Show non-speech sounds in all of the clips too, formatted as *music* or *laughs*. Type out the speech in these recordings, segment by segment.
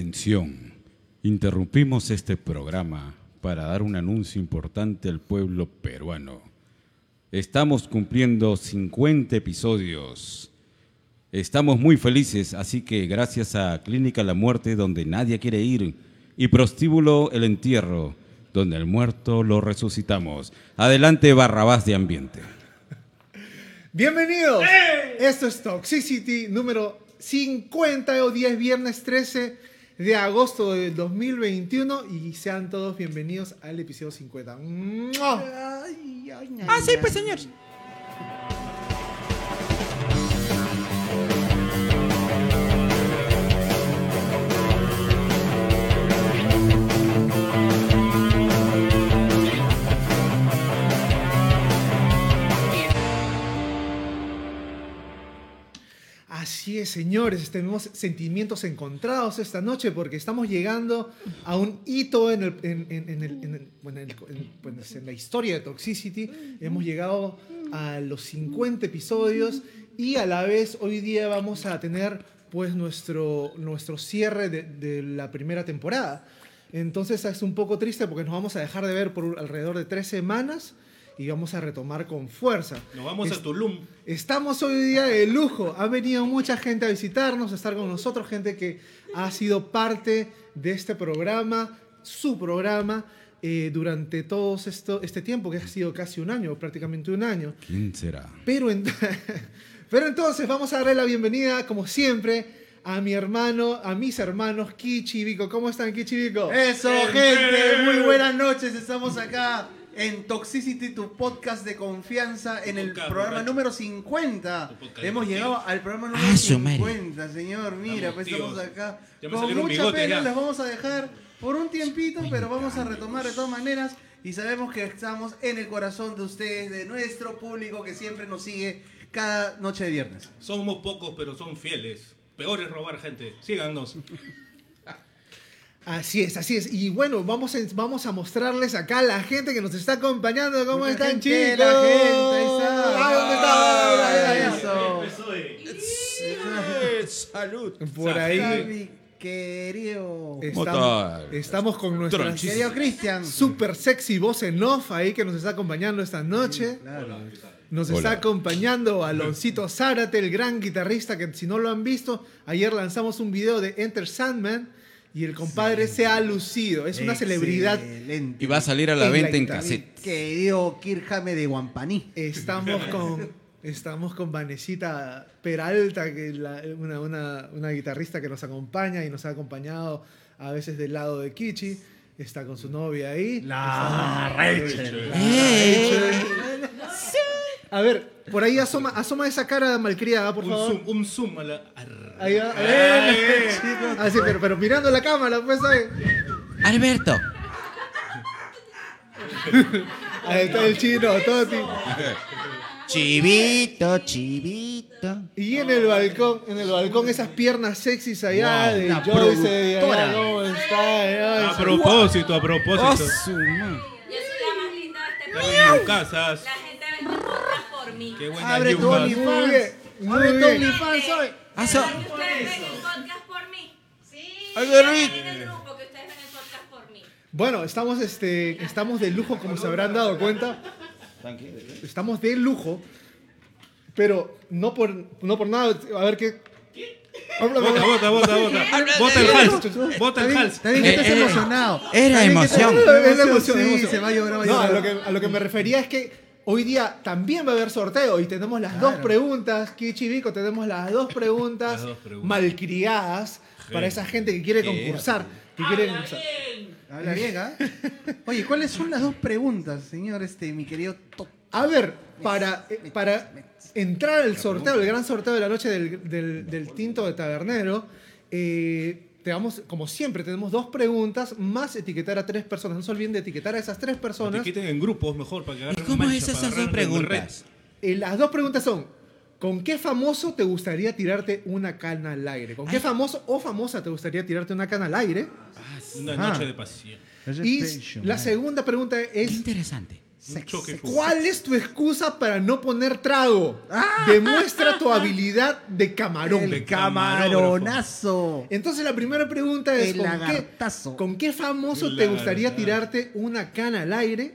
Atención, interrumpimos este programa para dar un anuncio importante al pueblo peruano. Estamos cumpliendo 50 episodios. Estamos muy felices, así que gracias a Clínica La Muerte, donde nadie quiere ir, y Prostíbulo El Entierro, donde al muerto lo resucitamos. Adelante, Barrabás de Ambiente. Bienvenidos. Esto es Toxicity número 50 o 10, viernes 13 de agosto del 2021 y sean todos bienvenidos al episodio 50. ¡Mua! Ah, sí, pues señor. Así es, señores, tenemos sentimientos encontrados esta noche porque estamos llegando a un hito en, la historia de Toxicity. Hemos llegado a los 50 episodios y a la vez hoy día vamos a tener pues nuestro, nuestro cierre de, de la primera temporada. Entonces es un poco triste porque nos vamos a dejar de ver por alrededor de tres semanas y vamos a retomar con fuerza. Nos vamos Es- a Tulum. Estamos hoy día de lujo. Ha venido mucha gente a visitarnos, a estar con nosotros, gente que ha sido parte de este programa, su programa, eh, durante todo esto, este tiempo, que ha sido casi un año, prácticamente un año. ¿Quién será? Pero, ent- *laughs* pero entonces vamos a darle la bienvenida, como siempre, a mi hermano, a mis hermanos, Kichi Vico. ¿Cómo están, Kichi Vico? Eso, gente. Muy buenas noches. Estamos acá en Toxicity, tu podcast de confianza, en el podcast, programa borracho. número 50. Tu podcast Hemos llegado al programa número Ah, madre. 50, señor. Mira, pues estamos acá. Con mucha pena les vamos a dejar por un tiempito, pero vamos a retomar de todas maneras. Y sabemos que estamos en el corazón de ustedes, de nuestro público que siempre nos sigue cada noche de viernes. Somos pocos, pero son fieles. Peor es robar gente. Síganos. *laughs* Así es, así es. Y bueno, vamos a, vamos a mostrarles acá a la gente que nos está acompañando. ¿Cómo Mucha están, gente, chicos? la gente, ahí está. Ay, ¿dónde está? Ahí, ahí, ahí. Eso. ¡Salud! Por ahí querido. estamos, estamos con Tronchis. Querido Cristian. super sexy voz en off ahí que nos está acompañando esta noche. Claro. Nos Hola. está acompañando Aloncito Zárate, el gran guitarrista que si no lo han visto, ayer lanzamos un video de Enter Sandman y el compadre se ha lucido. Es una celebridad. Excelente. Y va a salir a la En la venta en cassette. Querido Kirjame de Guampaní. Estamos *laughs* con, estamos con Vanesita Peralta, que es la- una, una- una guitarrista que nos acompaña y nos ha acompañado a veces del lado de Kichi. Está con su novia ahí. La Rachel. A ver, por ahí asoma, asoma esa cara malcriada, por Un favor. zoom, un zoom a la. Ahí va. ¡Eh! *laughs* Así, pero, pero mirando la cámara, pues ahí. Alberto, Ahí está el chino, Toti. chivito, chivito. Y en el balcón, en el balcón esas piernas sexys allá Wow, de Joyce. de allá, productora. ¿Cómo está? A Joyce? propósito, a ¡Oh, propósito. su ma- Yo soy la más linda de este país. casas. La gente por mí. Qué buena Abre tu. OnlyFans. Abre tu. OnlyFans hoy. Ah, so- ¿Que ustedes ven el podcast por mí? Sí. Ay, qué rico. Díganle en el grupo que ustedes ven el podcast por mí. Bueno, estamos, este, estamos de lujo, como se habrán dado cuenta. Estamos de lujo, pero no por, no por nada. A ver qué. Bota, bota, bota, bota. Bota el hals. Bota el hals. Está bien que Eh, estás eh, emocionado. era Está bien que emoción. Es la emoción, Sí, la emoción. se va a llorar, va a No, a llorar. lo, que, a lo que me refería es que hoy día también va a haber sorteo y tenemos las dos preguntas. Kichi y Vico, tenemos las dos *laughs* preguntas, Las dos preguntas. malcriadas para esa gente que quiere concursar. Que quiere concursar. Habla bien, ¿ah? *laughs* Oye, ¿cuáles son las dos preguntas, señor, este, mi querido To- A ver, para, eh, para entrar al sorteo, el gran sorteo de la noche del, del- del tinto de tabernero, eh, te vamos, como siempre, tenemos dos preguntas más etiquetar a tres personas. No se olviden de etiquetar a esas tres Te personas. quiten en grupos mejor para que ¿Y agarren cómo mancha es esas dos preguntas? Eh, las dos preguntas son: ¿con qué famoso te gustaría tirarte una cana al aire? ¿Con qué famoso o famosa te gustaría tirarte una cana al aire? Una Ah. noche de pasión. Y la segunda pregunta Qué es: interesante. Un choque fue. ¿Cuál es tu excusa para no poner trago? Demuestra tu habilidad de camarón. El De camaronazo. Entonces la primera pregunta es El ¿con qué, lagartazo. con qué famoso El te gustaría lagartazo. tirarte una cana al aire?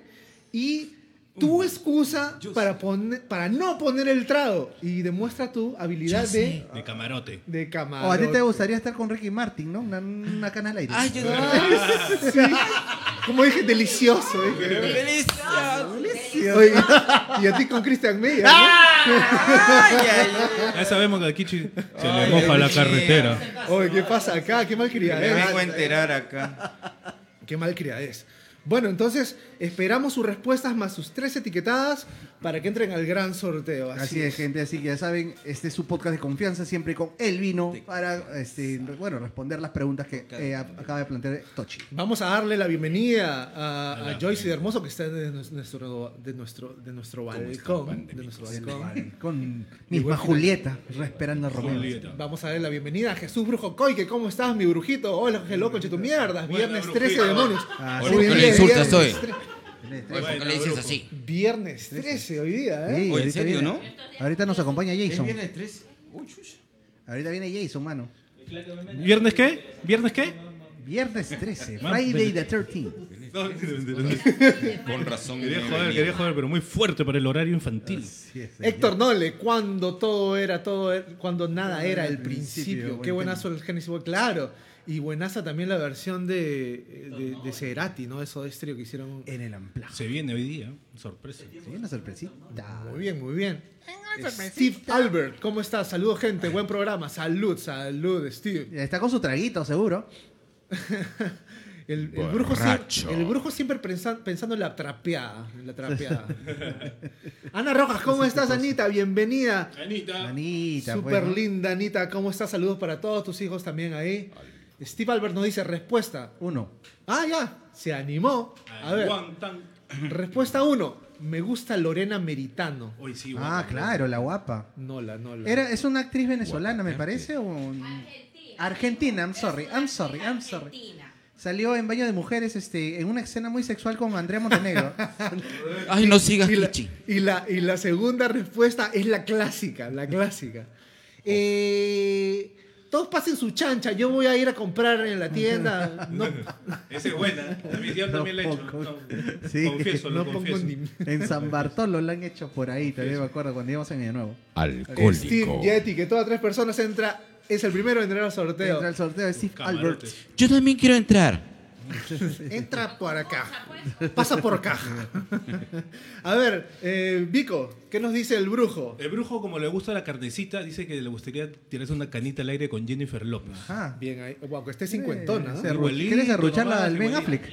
Y tu excusa para, poner, para no poner el trago. Y demuestra tu habilidad de, De camarote. de camarón. O a ti te gustaría estar con Ricky Martin, ¿no? Una, una cana al aire. Ay, yo *laughs* Sí. Como dije, delicioso. dije. Delicioso. Oye, y a ti con Christian Meyer. ¿no? Ay, ay, ay. Ya sabemos que a Kichi se le moja la carretera. Oye, ¿qué pasa acá? Qué mal Me vengo a es. enterar acá. Qué mal es. Bueno, entonces esperamos sus respuestas más sus tres etiquetadas para que entren al gran sorteo. Así es, gente, así que ya saben, este es su podcast de confianza, siempre con el vino, para este, bueno, responder las preguntas que eh, acaba de plantear Tochi. Vamos a darle la bienvenida a, a. Joyce de Hermoso que está de nuestro, de nuestro, de nuestro balcón. De nuestro balcón. Con *laughs* misma Julieta, esperando a Romeo. Julieta. Vamos a darle la bienvenida a Jesús Brujo Coy, ¿cómo estás, mi brujito? Hola, hello, conche tu mierda. Viernes brujito. 13 demonios. Ah, Hoy sí. ¿Por le dices así? Viernes 13 hoy día, ¿eh? Sí, Oye, ¿en ahorita serio, viene- no? Ahorita nos acompaña Jason. viernes 3? Uy, chucha. Ahorita viene Jason, mano. ¿Viernes qué? ¿Viernes qué? Viernes 13, Man, Friday the 13th. Con razón. Quería joder, venía. quería joder, pero muy fuerte para el horario infantil. Héctor Nole, cuando todo era, todo era- cuando nada era el principio, Qué buenazo el Genesis Boy, claro. Y buenaza también la versión de, de, de Cerati, ¿no? Eso de estéreo que hicieron. En el amplaz. Se viene hoy día, sorpresa. Sí, una sorpresita. Muy bien, muy bien. Steve Albert, ¿cómo estás? Saludos, gente. Buen programa. Salud, salud, Steve. Está con su traguito, seguro. *laughs* El, el brujo, siempre, el brujo siempre pensa- pensando en la trapeada. En la trapeada. *laughs* Ana Rojas, ¿cómo estás, Anita? Bienvenida. Anita. Anita, Súper pues, linda, Anita. ¿Cómo estás? Saludos para todos tus hijos también ahí. Steve Albert nos dice respuesta. Uno. Ah, ya. Se animó. A ver. Respuesta uno. Me gusta Lorena Meritano. Hoy sí, Ah, claro, la guapa. Nola, Nola. Era, ¿Es una actriz venezolana, me parece? O... Argentina. Argentina, I'm sorry, I'm sorry, I'm sorry. Argentina. Salió en Baño de Mujeres este, en una escena muy sexual con Andrea Montenegro. *laughs* Ay, no sigas, y la, y, la, y la segunda respuesta es la clásica, la clásica. Eh, todos pasen su chancha, yo voy a ir a comprar en la tienda. *laughs* No, Esa es buena. La misión también la he hecho. No, Sí. Confieso, lo no pongo confieso. ni... en San Bartolo lo han hecho por ahí, también me acuerdo, cuando íbamos en Año Nuevo. Alcohólico. Steve ya etiquetó a tres personas, entra, es el primero en entrar al sorteo. Entra el sorteo de Steve Albert. Yo también quiero entrar. *laughs* Entra por acá. Pasa por caja. A ver, eh, Vico, ¿qué nos dice el brujo? El brujo, como le gusta la carnecita, dice que le gustaría tirarse una canita al aire con Jennifer López. Ajá. Bien, ahí. Wow, que esté cincuentona. ¿no? Arru- ¿Quieres arrucharla al Ben. Affleck?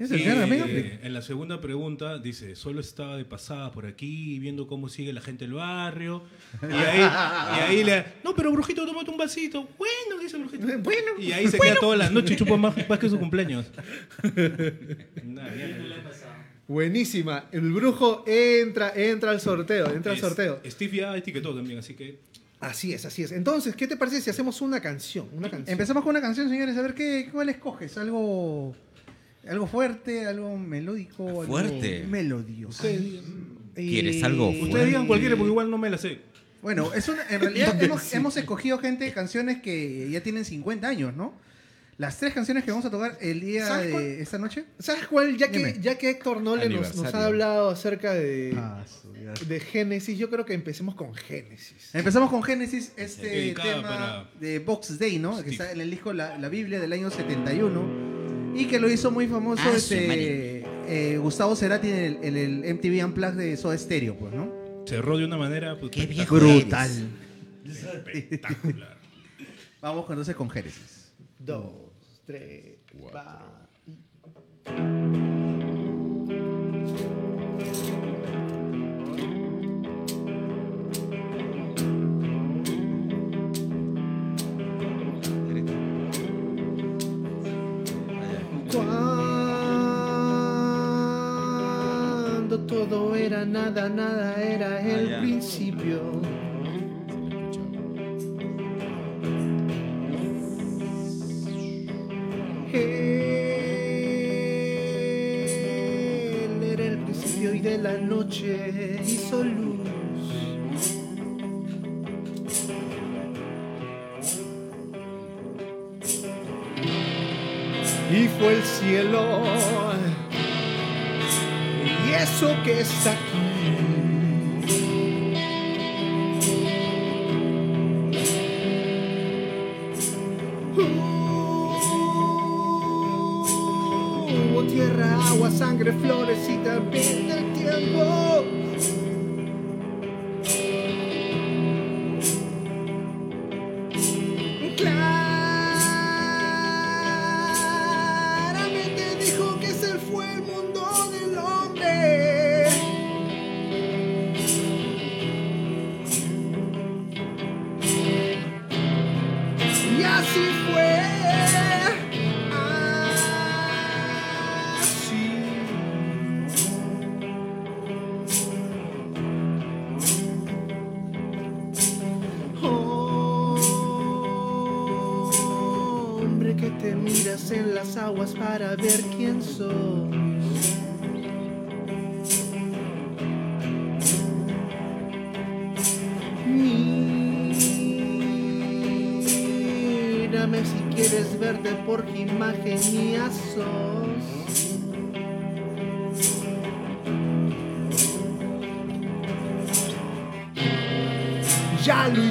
¿Es el Y, señor Ben eh, en la segunda pregunta dice, solo estaba de pasada por aquí viendo cómo sigue la gente del barrio. Y ahí, y ahí le... No, pero Brujito, tómate un vasito. Bueno, dice Brujito. Bueno. Y ahí se queda toda la noche y chupa más, más que su cumpleaños. Nah. Buenísima. El brujo entra, entra al sorteo, entra al sorteo. Steve ya etiquetó también, así que... Así es, así es. Entonces, ¿qué te parece si hacemos una canción? Una canción. Empezamos con una canción, señores. A ver, ¿qué, ¿cuál escoges? ¿Algo, algo fuerte, algo melódico? algo Fuerte. Melodioso. Eh, ¿Quieres algo Y- Ustedes digan cualquiera porque igual no me la sé. Bueno, es una, en realidad hemos, hemos escogido, gente, canciones que ya tienen 50 años, ¿no? Las tres canciones que vamos a tocar el día ¿Sabes cuál? de esta noche. ¿Sabes cuál? Ya que, ya que Héctor Nole nos, nos ha hablado acerca de, Ah, de Génesis, yo creo que empecemos con Génesis. Empezamos con Génesis, este tema de Box Day, ¿no? Que Steve. está en el disco La, la Biblia del año 71 y que lo hizo muy famoso Ah, este, eh, Gustavo Cerati en el, en el MTV Unplugged de Soda Stereo, pues, ¿no? Cerró de una manera... pues, Qué viejo Brutal. espectacular. *laughs* Vamos entonces con Génesis. Dos, tres, va. Todo era nada, nada era el ya. principio. Él era el principio y que la noche hizo luz. Y fue el cielo. Eso que está aquí. Hubo tierra, agua, sangre, flores imagen mía sos. Ya lo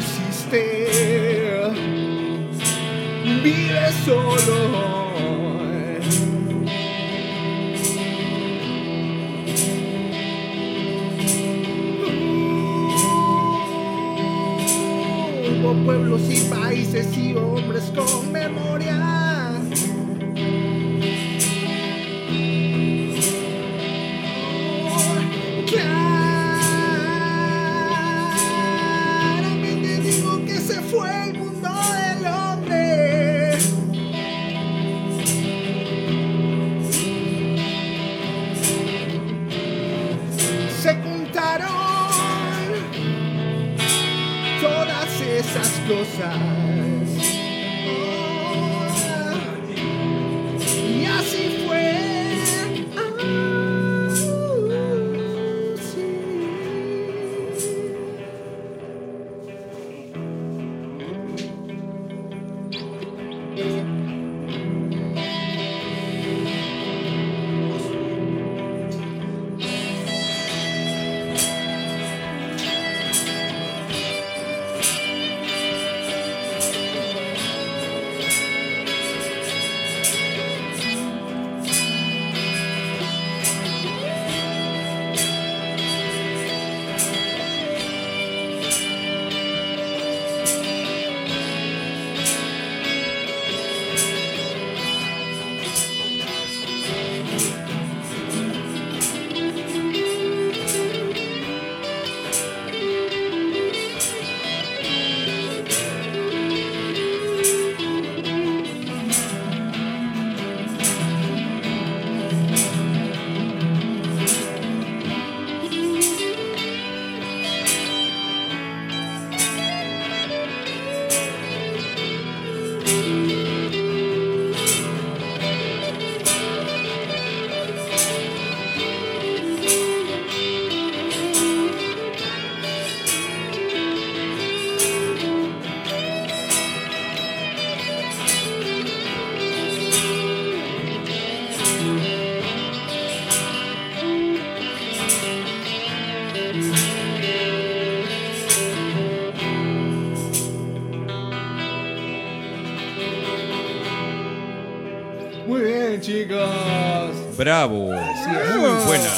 Bravo. Muy buena.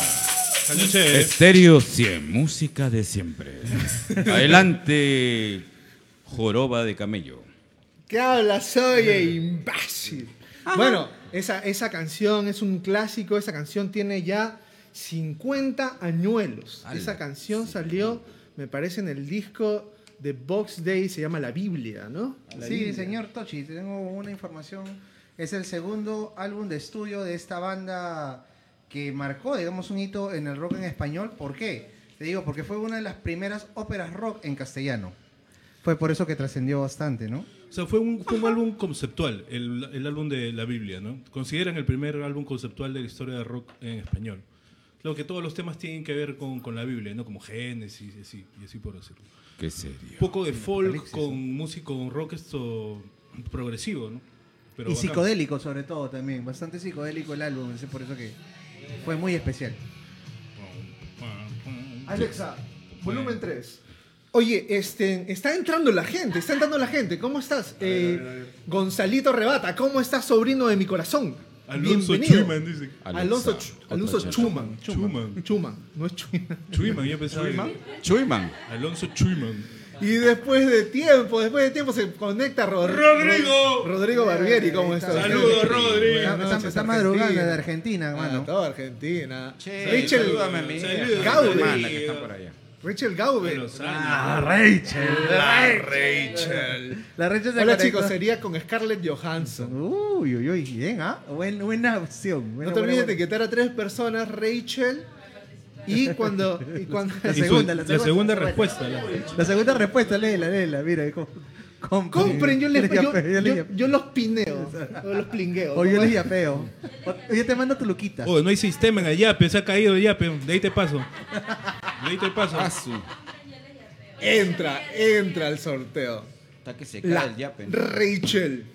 Estéreo 100, música de siempre. *laughs* Adelante, joroba de camello. ¿Qué hablas, oye, imbécil? Bueno, esa, esa canción es un clásico. Esa canción tiene ya 50 añuelos. Esa canción salió, me parece, en el disco de Box Day. Se llama La Biblia, ¿no? La Sí, Biblia. señor Tochi, tengo una información. Es el segundo álbum de estudio de esta banda que marcó, digamos, un hito en el rock en español. ¿Por qué? Te digo, porque fue una de las primeras óperas rock en castellano. Fue por eso que trascendió bastante, ¿no? O sea, fue un, fue un álbum conceptual, el, el álbum de la Biblia, ¿no? Consideran el primer álbum conceptual de la historia de rock en español. Lo que todos los temas tienen que ver con, con la Biblia, ¿no? Como Génesis y así, y así por decirlo. Qué serio. Un poco de folk con música, con rock esto progresivo, ¿no? Pero y bacán. psicodélico sobre todo también. Bastante psicodélico el álbum, es por eso que fue muy especial. Alexa, volumen 3. Oye, este, está entrando la gente, está entrando la gente. ¿Cómo estás? Eh, Gonzalito Rebata, ¿cómo estás, sobrino de mi corazón? Alonso Bienvenido. Schumann, dice. Alonso, Ch- Alonso chance. Schumann. Schumann. Schumann, no es Schumann. Schumann, yo pensaba. Chuyman. Alonso Schumann. Y después de tiempo, después de tiempo se conecta Rod- ¡Rodrigo! Rod- Rodrigo Barbieri, ¿cómo estás? Saludos, Rodri. Está, está- madrugando de Argentina, Ah, hermano. toda Argentina. Che, Rachel, salúdame a mi Saludos. Gaube. hermana que está por allá. Rachel Gaube. Los años. Ah, Rachel. Rachel. La Rachel se Hola chicos, sería con Scarlett Johansson. Uy, uy, uy, bien, ¿ah? Buen- buena opción. buena, No te buena, olvides de buena. etiquetar a tres personas, Rachel. Y cuando. Y cuando La Y su- segunda, la la segunda. segunda respuesta. la- La segunda respuesta, léela, léela, mira. com- compren. compren, yo les, yo, los pineo. O los plingueo. O yo ¿Cómo les es? yapeo. O yo te mando tu luquita. Oh, no hay sistema en el yape, se ha caído el yape. De ahí te paso. De ahí te paso. Entra, entra al sorteo. Está que se cae La el yape. Rachel.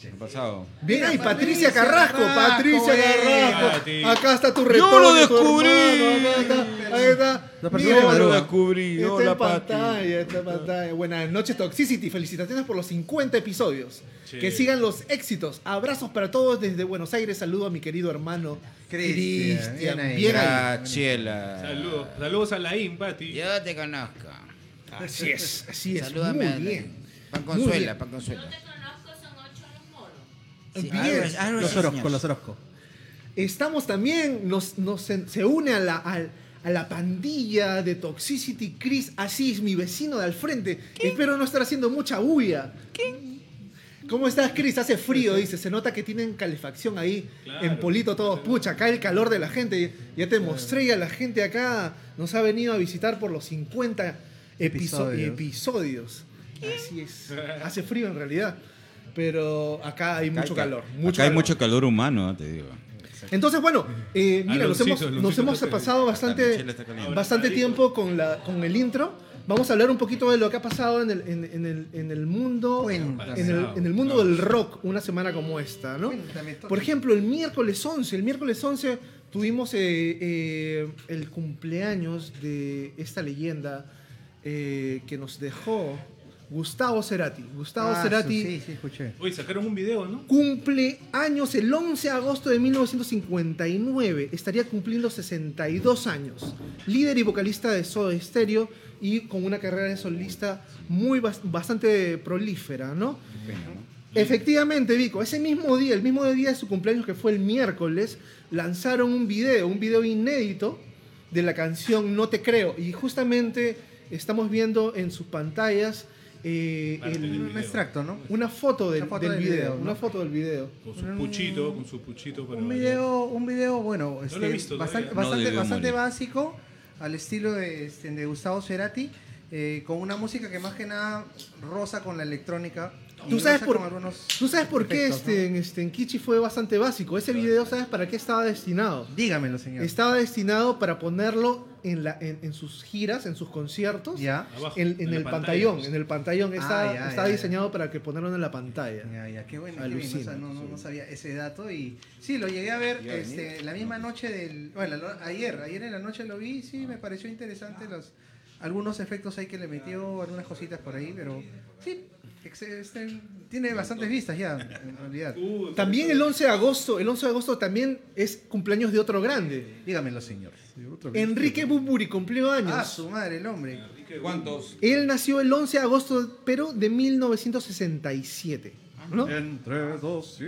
¿Qué ha pasado? Bien ahí, Patricia Carrasco, Patricia eh. Carrasco. Acá está tu Yo retorno. lo tu descubrí. ahí está. Yo lo descubrí. Está en pantalla, está en pantalla. Buenas noches, Toxicity. Felicitaciones por los 50 episodios. Que sigan los éxitos. Abrazos para todos desde Buenos Aires. Saludo a mi querido hermano Cristian, bien ahí. Saludos. Saludos a Laín, Pati. Yo te conozco. Así es, así es. Salúdame a Muy bien. Pan. Consuela, Pan Consuela. Sí, Bien. algo algo Los Orozco, señor. los Orozco. Estamos también, nos, nos- se, une a la, al- a la pandilla de Toxicity Chris Asís, mi vecino de al frente. Espero no estar haciendo mucha bulla. ¿Cómo estás, Chris? Hace frío, dice. Se nota que tienen calefacción ahí Claro. en Polito todos. Pucha, acá el calor de la gente. Ya te mostré y a la gente acá nos ha venido a visitar por los 50 episo- Episodios. episodios. Así es. Hace frío en realidad. Pero acá hay mucho Acá- calor. Acá Mucho hay calor. mucho calor humano, te digo. Entonces, bueno, eh, mira, nos hemos, nos hemos pasado bastante, bastante tiempo con, la, con el intro. Vamos a hablar un poquito de lo que ha pasado en el, en, en el, en el mundo, en el, en el mundo del rock una semana como esta, ¿no? Por ejemplo, el miércoles 11, el miércoles 11 tuvimos eh, eh, el cumpleaños de esta leyenda eh, que nos dejó Gustavo Cerati. Gustavo Ah, Cerati Sí, sí, escuché. Oye, sacaron un video, ¿no? cumple años el 11 de agosto de 1959. Estaría cumpliendo 62 años. Líder y vocalista de Soda Stereo y con una carrera de solista muy bas- bastante prolífera, ¿no? Efectivamente, Vico, ese mismo día, el mismo día de su cumpleaños que fue el miércoles, lanzaron un video, un video inédito de la canción No te creo. Y justamente estamos viendo en sus pantallas eh, el- Un extracto, ¿no? una foto del, Una foto del del video, video, ¿no? una foto del video. Con su puchito, con su puchito. para Un video, un video bueno, este, he visto bastante, todavía. No bastante, bastante básico, al estilo de, este, de Gustavo Cerati, eh, con una música que más que nada rosa con la electrónica. ¿Tú sabes, por, ¿Tú sabes por qué este, en, este, en Kichi fue bastante básico? Ese video, ¿sabes para qué estaba destinado? ¿no? Dígamelo, señor. Estaba destinado para ponerlo en, la, en, en sus giras, en sus conciertos, Ya. Abajo, en, en la el pantallón. En el pantallón. Está, Ah, ya, está ya, diseñado para que ponerlo en la pantalla. Ya, ya, qué bueno, qué bien, o sea, no, no, no sabía ese dato y sí, lo llegué a ver este, la misma noche del, bueno, ayer, ayer en la noche lo vi, sí, me pareció interesante los, algunos efectos ahí que le metió, algunas cositas por ahí, pero sí, tiene bastantes vistas ya, en realidad. Uh, También el 11 de agosto, el 11 de agosto también es cumpleaños de otro grande. Dígamelo, señores. Enrique Bumburi cumplió años. Ah, su madre, el hombre. ¿Cuántos? Él nació el 11 de agosto, pero de 1967. ¿no? Entre dos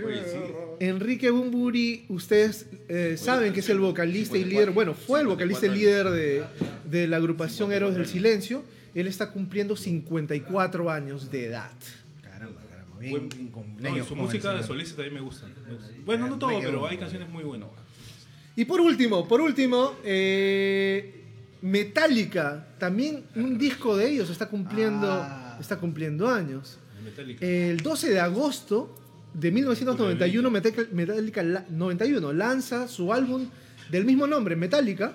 Enrique Bumburi, ustedes eh, saben que es el vocalista y líder, bueno, fue el vocalista y líder de, de la agrupación Héroes del Silencio. Él está cumpliendo 54 años de edad. Caramba, caramba, bien, Buen- bien no, su música de solista también me gusta. Bueno, no todo, pero hay canciones muy buenas. Y por último, por último, eh, Metallica, también un disco de ellos está cumpliendo, Ah. está cumpliendo años. Metallica. El 12 de agosto de 1991, Metallica, Metallica la- 91 lanza su álbum del mismo nombre, Metallica,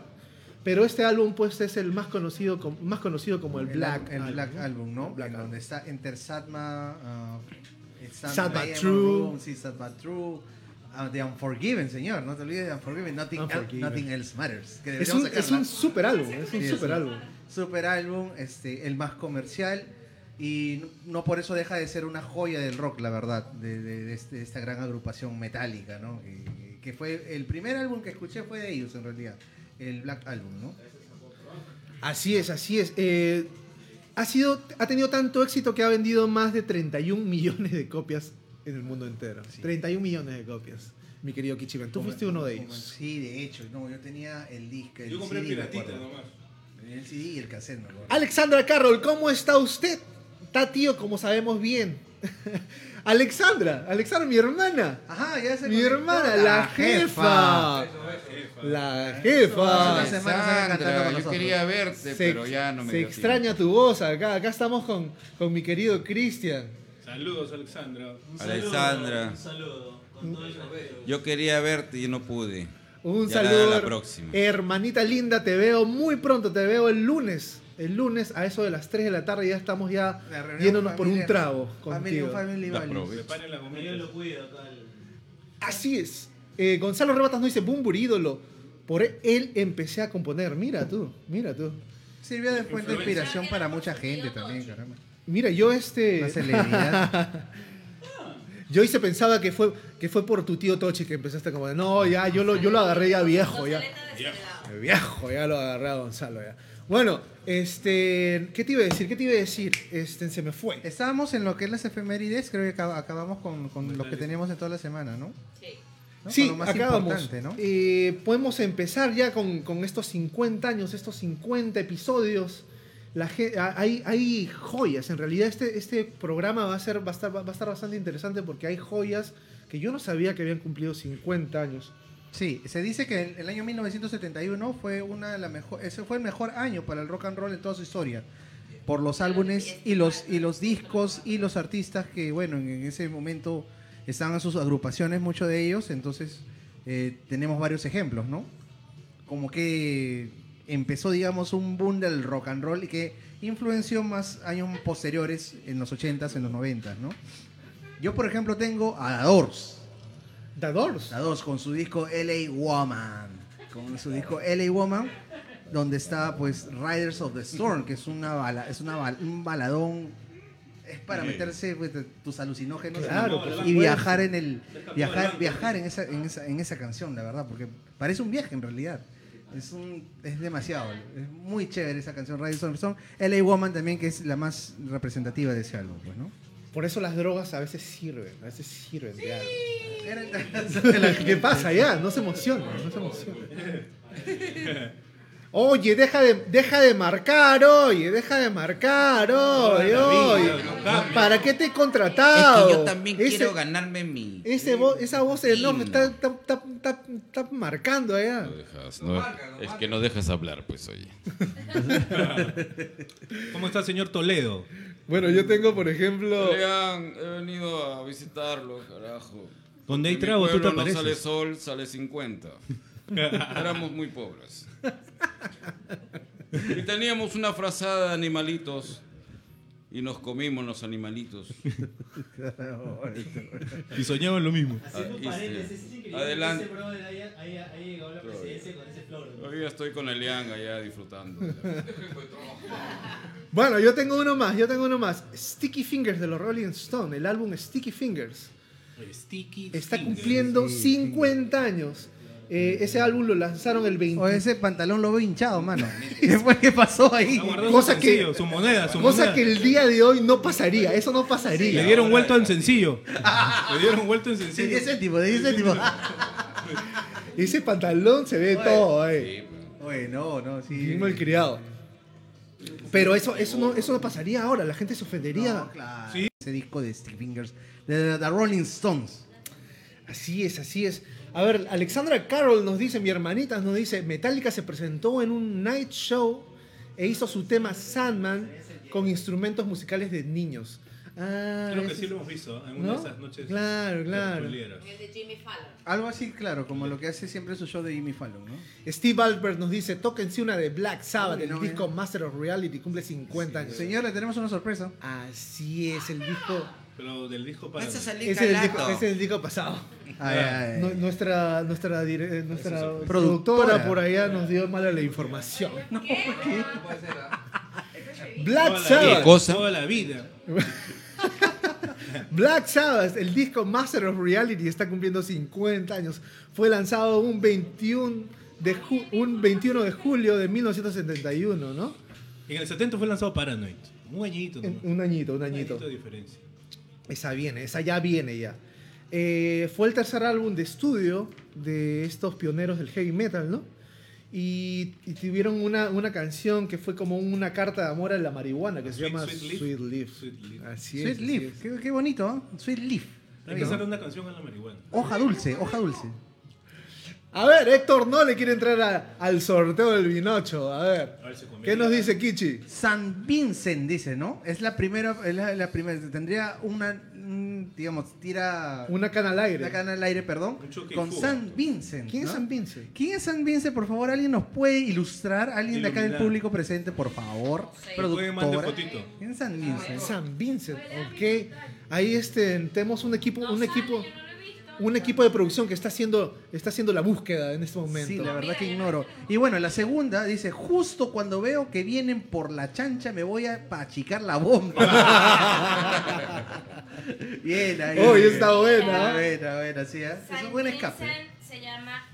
pero este álbum pues es el más conocido, com- más conocido como el Black. el Album, Black. Album, ¿no? El Black en Album. donde está Enter Sadma, uh, Sad But True. Room, sí, Sad But True, uh, The Unforgiven, señor, no te olvides de Unforgiven, Nothing, el- Unforgiven. nothing Else Matters. que Es un, es un super álbum, es un Sí, super álbum. Super álbum, este, el más comercial. Y no- no por eso deja de ser una joya del rock, la verdad, de, de- de este- de esta gran agrupación metálica, ¿no? Que, que fue el primer álbum que escuché fue de ellos, en realidad, el Black Album, ¿no? Así es, así es. Eh, ha, sido, ha tenido tanto éxito que ha vendido más de 31 *laughs* millones de copias en el mundo entero. 31 millones de copias, mi querido Kichiben. Tú fuiste uno de ellos. Sí, de hecho, no, yo tenía el disco, el Yo compré CD, me piratita nomás. El CD y el cassette, me. Alexandra Carroll, ¿cómo está usted? Está tío, como sabemos bien. *laughs* Alexandra, Alexandra, mi hermana. Ajá, ya se Mi conectó hermana, la jefa. La jefa. Alexandra, yo quería verte, pero ya no me se dio extraña tu voz acá. Acá estamos con, con mi querido Cristian. Saludos, Alexandra. Alexandra. Un saludo. Con todo el respeto. Yo quería verte y no pude. Un Ya la- saludo. la próxima. Hermanita linda, te veo muy pronto, te veo el lunes. El lunes a eso de las 3 de la tarde ya estamos ya yéndonos por un trago Family, contigo. family. Preparen la Yo comida. lo cuido Así es. Eh, Gonzalo Rebatas nos dice, Bumbur ídolo. Por él empecé a componer. Mira tú, mira tú. Sirvió de fuente de inspiración para mucha gente también, caramba. Mira, yo este... Una celebridad. *laughs* Yo hice pensaba que fue, que fue por tu tío Tochi que empezaste como de, no, ya, yo lo, yo lo agarré ya viejo, ya. Viejo, ya lo agarré a Gonzalo ya. Bueno, este, ¿qué te iba a decir? ¿Qué te iba a decir? Este, se me fue. Estábamos en lo que es las efemérides, creo que acab- acabamos con, con lo que teníamos en toda la semana, ¿no? Sí. ¿No? Sí, más acabamos. ¿no? Eh, podemos empezar ya con, con estos 50 años, estos 50 episodios. La hay, hay joyas. En realidad este, este programa va a, ser, va, a estar, va a estar bastante interesante porque hay joyas que yo no sabía que habían cumplido 50 años. Sí, se dice que el, año 1971 fue una de las mejor, ese fue el mejor año para el rock and roll en toda su historia. Por los álbumes y los, y los discos y los artistas que, bueno, en, ese momento estaban en sus agrupaciones, muchos de ellos. Entonces, eh, tenemos varios ejemplos, ¿no? Como que empezó, digamos, un boom del rock and roll y que influenció más años posteriores, en los 80s, en los 90s, ¿no? Yo, por ejemplo, tengo a The Doors. The Doors. La 2 con su disco LA Woman. Con su disco LA Woman, donde está pues Riders of the Storm, que es una bala, es una un baladón. Es para meterse pues, tus alucinógenos Claro, y- viajar en el viajar viajar en esa, en esa en esa canción, la verdad, porque parece un viaje en realidad. Es un es demasiado, es muy chévere esa canción Riders of the Storm. LA Woman también que es la más representativa de ese álbum, pues, ¿no? Por eso las drogas a veces sirven, a veces sirven de algo. *laughs* ¿Qué pasa ya? No se emociona, no se emociona. *laughs* Oye, deja de, deja de marcar, oye, deja de marcar, oye, oye. ¿Para qué te he Es contratado? que yo también Ese- quiero ganarme mi. ese vo- esa voz de no, está, está, está, está- está marcando allá. No dejas, no- es que no dejas hablar, pues, oye. *laughs* ¿Cómo está, señor Toledo? Bueno, yo tengo, por ejemplo. Lean, he venido a visitarlo, carajo. Donde hay trago, tú te pueblo no apareces. sale sol, sale 50. *laughs* Éramos muy pobres. Y teníamos una frazada de animalitos. Y nos comimos los animalitos. Y soñaban lo mismo. Haciendo Ah, paréntesis, es increíble adelante. ese brother haya, haya, haya llegado a la presidencia con ese flor. ¿no? Hoy estoy con el Liang allá disfrutando. *laughs* Bueno, yo tengo uno más, yo tengo uno más. Sticky Fingers de los Rolling Stones, el álbum Sticky Fingers. Sticky Está cumpliendo Sí, 50 años. Eh, ese álbum lo lanzaron el 20. O ese pantalón lo veo hinchado, mano. *laughs* ¿Qué fue que pasó ahí? Cosa su que- sencillo, su moneda, su Cosa moneda. que el día de hoy no pasaría, eso no Le pasaría. dieron vuelto en sencillo. *laughs* Le dieron vuelto en De sencillo. 10 céntimos, de 10 céntimos. *laughs* Ese pantalón se ve todo, eh. Oye, no, no, sí. Bien malcriado. Pero eso, eso, no, eso no pasaría ahora, la gente se ofendería. No, claro. Sí. Ese disco de Stick Fingers, de The Rolling Stones. Así es, así es. A ver, Alexandra Carroll nos dice, mi hermanita nos dice, Metallica se presentó en un night show e hizo su tema Sandman con instrumentos musicales de niños. Ah, Creo que sí lo hemos visto ¿eh? en una ¿No? de esas noches. Claro, claro. El de Jimmy Fallon. Algo así, claro, como lo que hace siempre su show de Jimmy Fallon, ¿no? Steve Albert nos dice, tóquense una de Black Sabbath, Uy, el no, disco ya. Master of Reality, cumple 50 años. Señor, le tenemos una sorpresa. Así es, el disco... Pero del disco para. Ese es, el disco, calato. ese es el disco pasado. *laughs* Ay, ay, ay. Nu- nuestra nuestra, dire- nuestra es. productora Productora. por allá nos dio mala la información. *laughs* No, ¿por qué? Black Toda Sabbath. cosa? Toda la vida. *laughs* Black Sabbath, el disco Master of Reality, está cumpliendo 50 años. Fue lanzado un 21 de, ju- un 21 de julio de 1971, ¿no? En el 70 fue lanzado Paranoid. Un añito. Nomás. un añito, un Un añito. añito de diferencia. Esa viene, esa ya viene ya. Eh, fue el tercer álbum de estudio de estos pioneros del heavy metal, ¿no? Y, y tuvieron una, una canción que fue como una carta de amor a la marihuana que se Sweet- llama Sweet Leaf. Sweet Leaf. Sweet Leaf. Así es. Sweet así Leaf, es. qué, qué bonito, ¿eh? Sweet Leaf. Hay que hacer una canción a la marihuana. Hoja dulce, hoja dulce. A ver, Héctor no le quiere entrar a- al sorteo del Vinocho. A ver, A ver si conviene. ¿qué nos dice Kichi? San Vincent dice, ¿no? Es la primera, es la, la primera. Tendría una, mm, digamos, tira Una cana al aire. la cana al aire, perdón, Un choque y con fuga. San Vincent. ¿Quién es ¿no? San Vincent? ¿Quién es San Vincent? Por favor, alguien nos puede ilustrar. Alguien de acá del Iluminar. público presente, por favor. Sí. Pueden mandar Productora. fotito. ¿Quién es San Vincent? San Vincent, ok. Ahí este, tenemos un equipo, No un equipo, un equipo de producción que está haciendo, está haciendo la búsqueda en este momento. Sí, la verdad que ignoro. Y bueno, la segunda dice, justo cuando veo que vienen por la chancha me voy a pachicar la bomba. *laughs* bien, ahí. Uy, está buena. Buena, buena, sí. ¿eh? Es un buen escape. Vincent se llama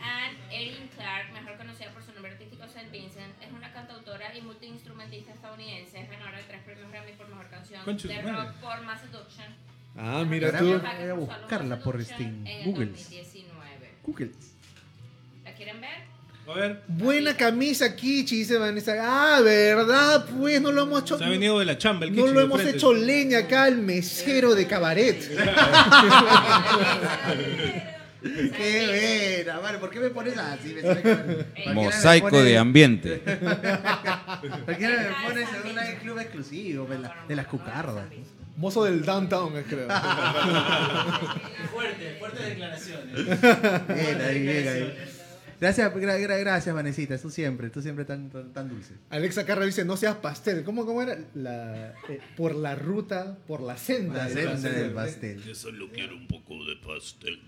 Anne Erin Clark, mejor conocida por su nombre artístico St. Vincent. Es una cantautora y multiinstrumentista estadounidense. Es ganadora de tres premios Grammy por mejor canción de madre. rock por Mass Seduction. Ah, mira tú. Voy a buscarla por el Google. 2019. Google. ¿La quieren ver? A ver. Buena camisa, Kichi, dice Vanessa. Ah, ¿verdad? Pues no lo hemos hecho. Se ha venido de la chamba el No Kichi lo de hemos frente. hecho leña acá al mesero de cabaret. *laughs* Qué buena, vale, ¿por qué me pones así? Mosaico de ambiente. *laughs* Cualquiera me pones en un club exclusivo de, la- de las cucardas. Mozo del downtown, creo. *laughs* Fuerte, fuertes declaraciones. *laughs* Bien ahí, bien ahí. Gracias, gra- gra- gracias, Vanesita. Tú siempre, tú siempre tan, tan, tan dulce. Alexa Carra dice, no seas pastel. ¿Cómo, cómo era? La, eh, por la ruta, por la senda. La del senda pastel. del pastel. Yo solo quiero un poco de pastel.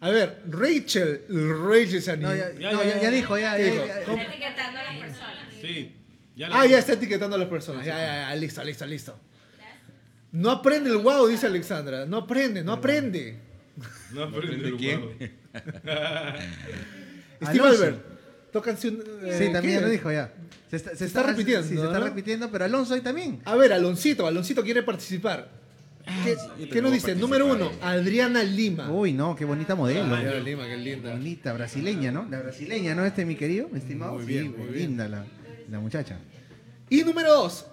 A ver, Rachel, Rachel se No, ya, Ya, no, ya, ya, ya dijo, ya. ¿Qué ya, dijo? Está etiquetando a las personas. Sí. Ah, ya está etiquetando a las personas. Ya, ya, ya, listo, listo, listo. No aprende el wow, dice Alexandra. No aprende, no aprende. No aprende el quién? huevo. *laughs* Steve Alonso. Albert, tócanse un... eh, Sí, también ¿qué? lo dijo ya. Se está, se está repitiendo, Sí, se está repitiendo, pero Alonso ahí también. A ver, Aloncito, Aloncito quiere participar. ¿Qué, yo qué nos dice? Número uno. Adriana Lima. Uy, no, qué bonita modelo. Adriana Lima, qué linda. Bonita, brasileña, ¿no? La brasileña, ¿no? Este, mi querido, estimado. Muy Sí, bien, muy bien. linda la, la muchacha. Y número dos,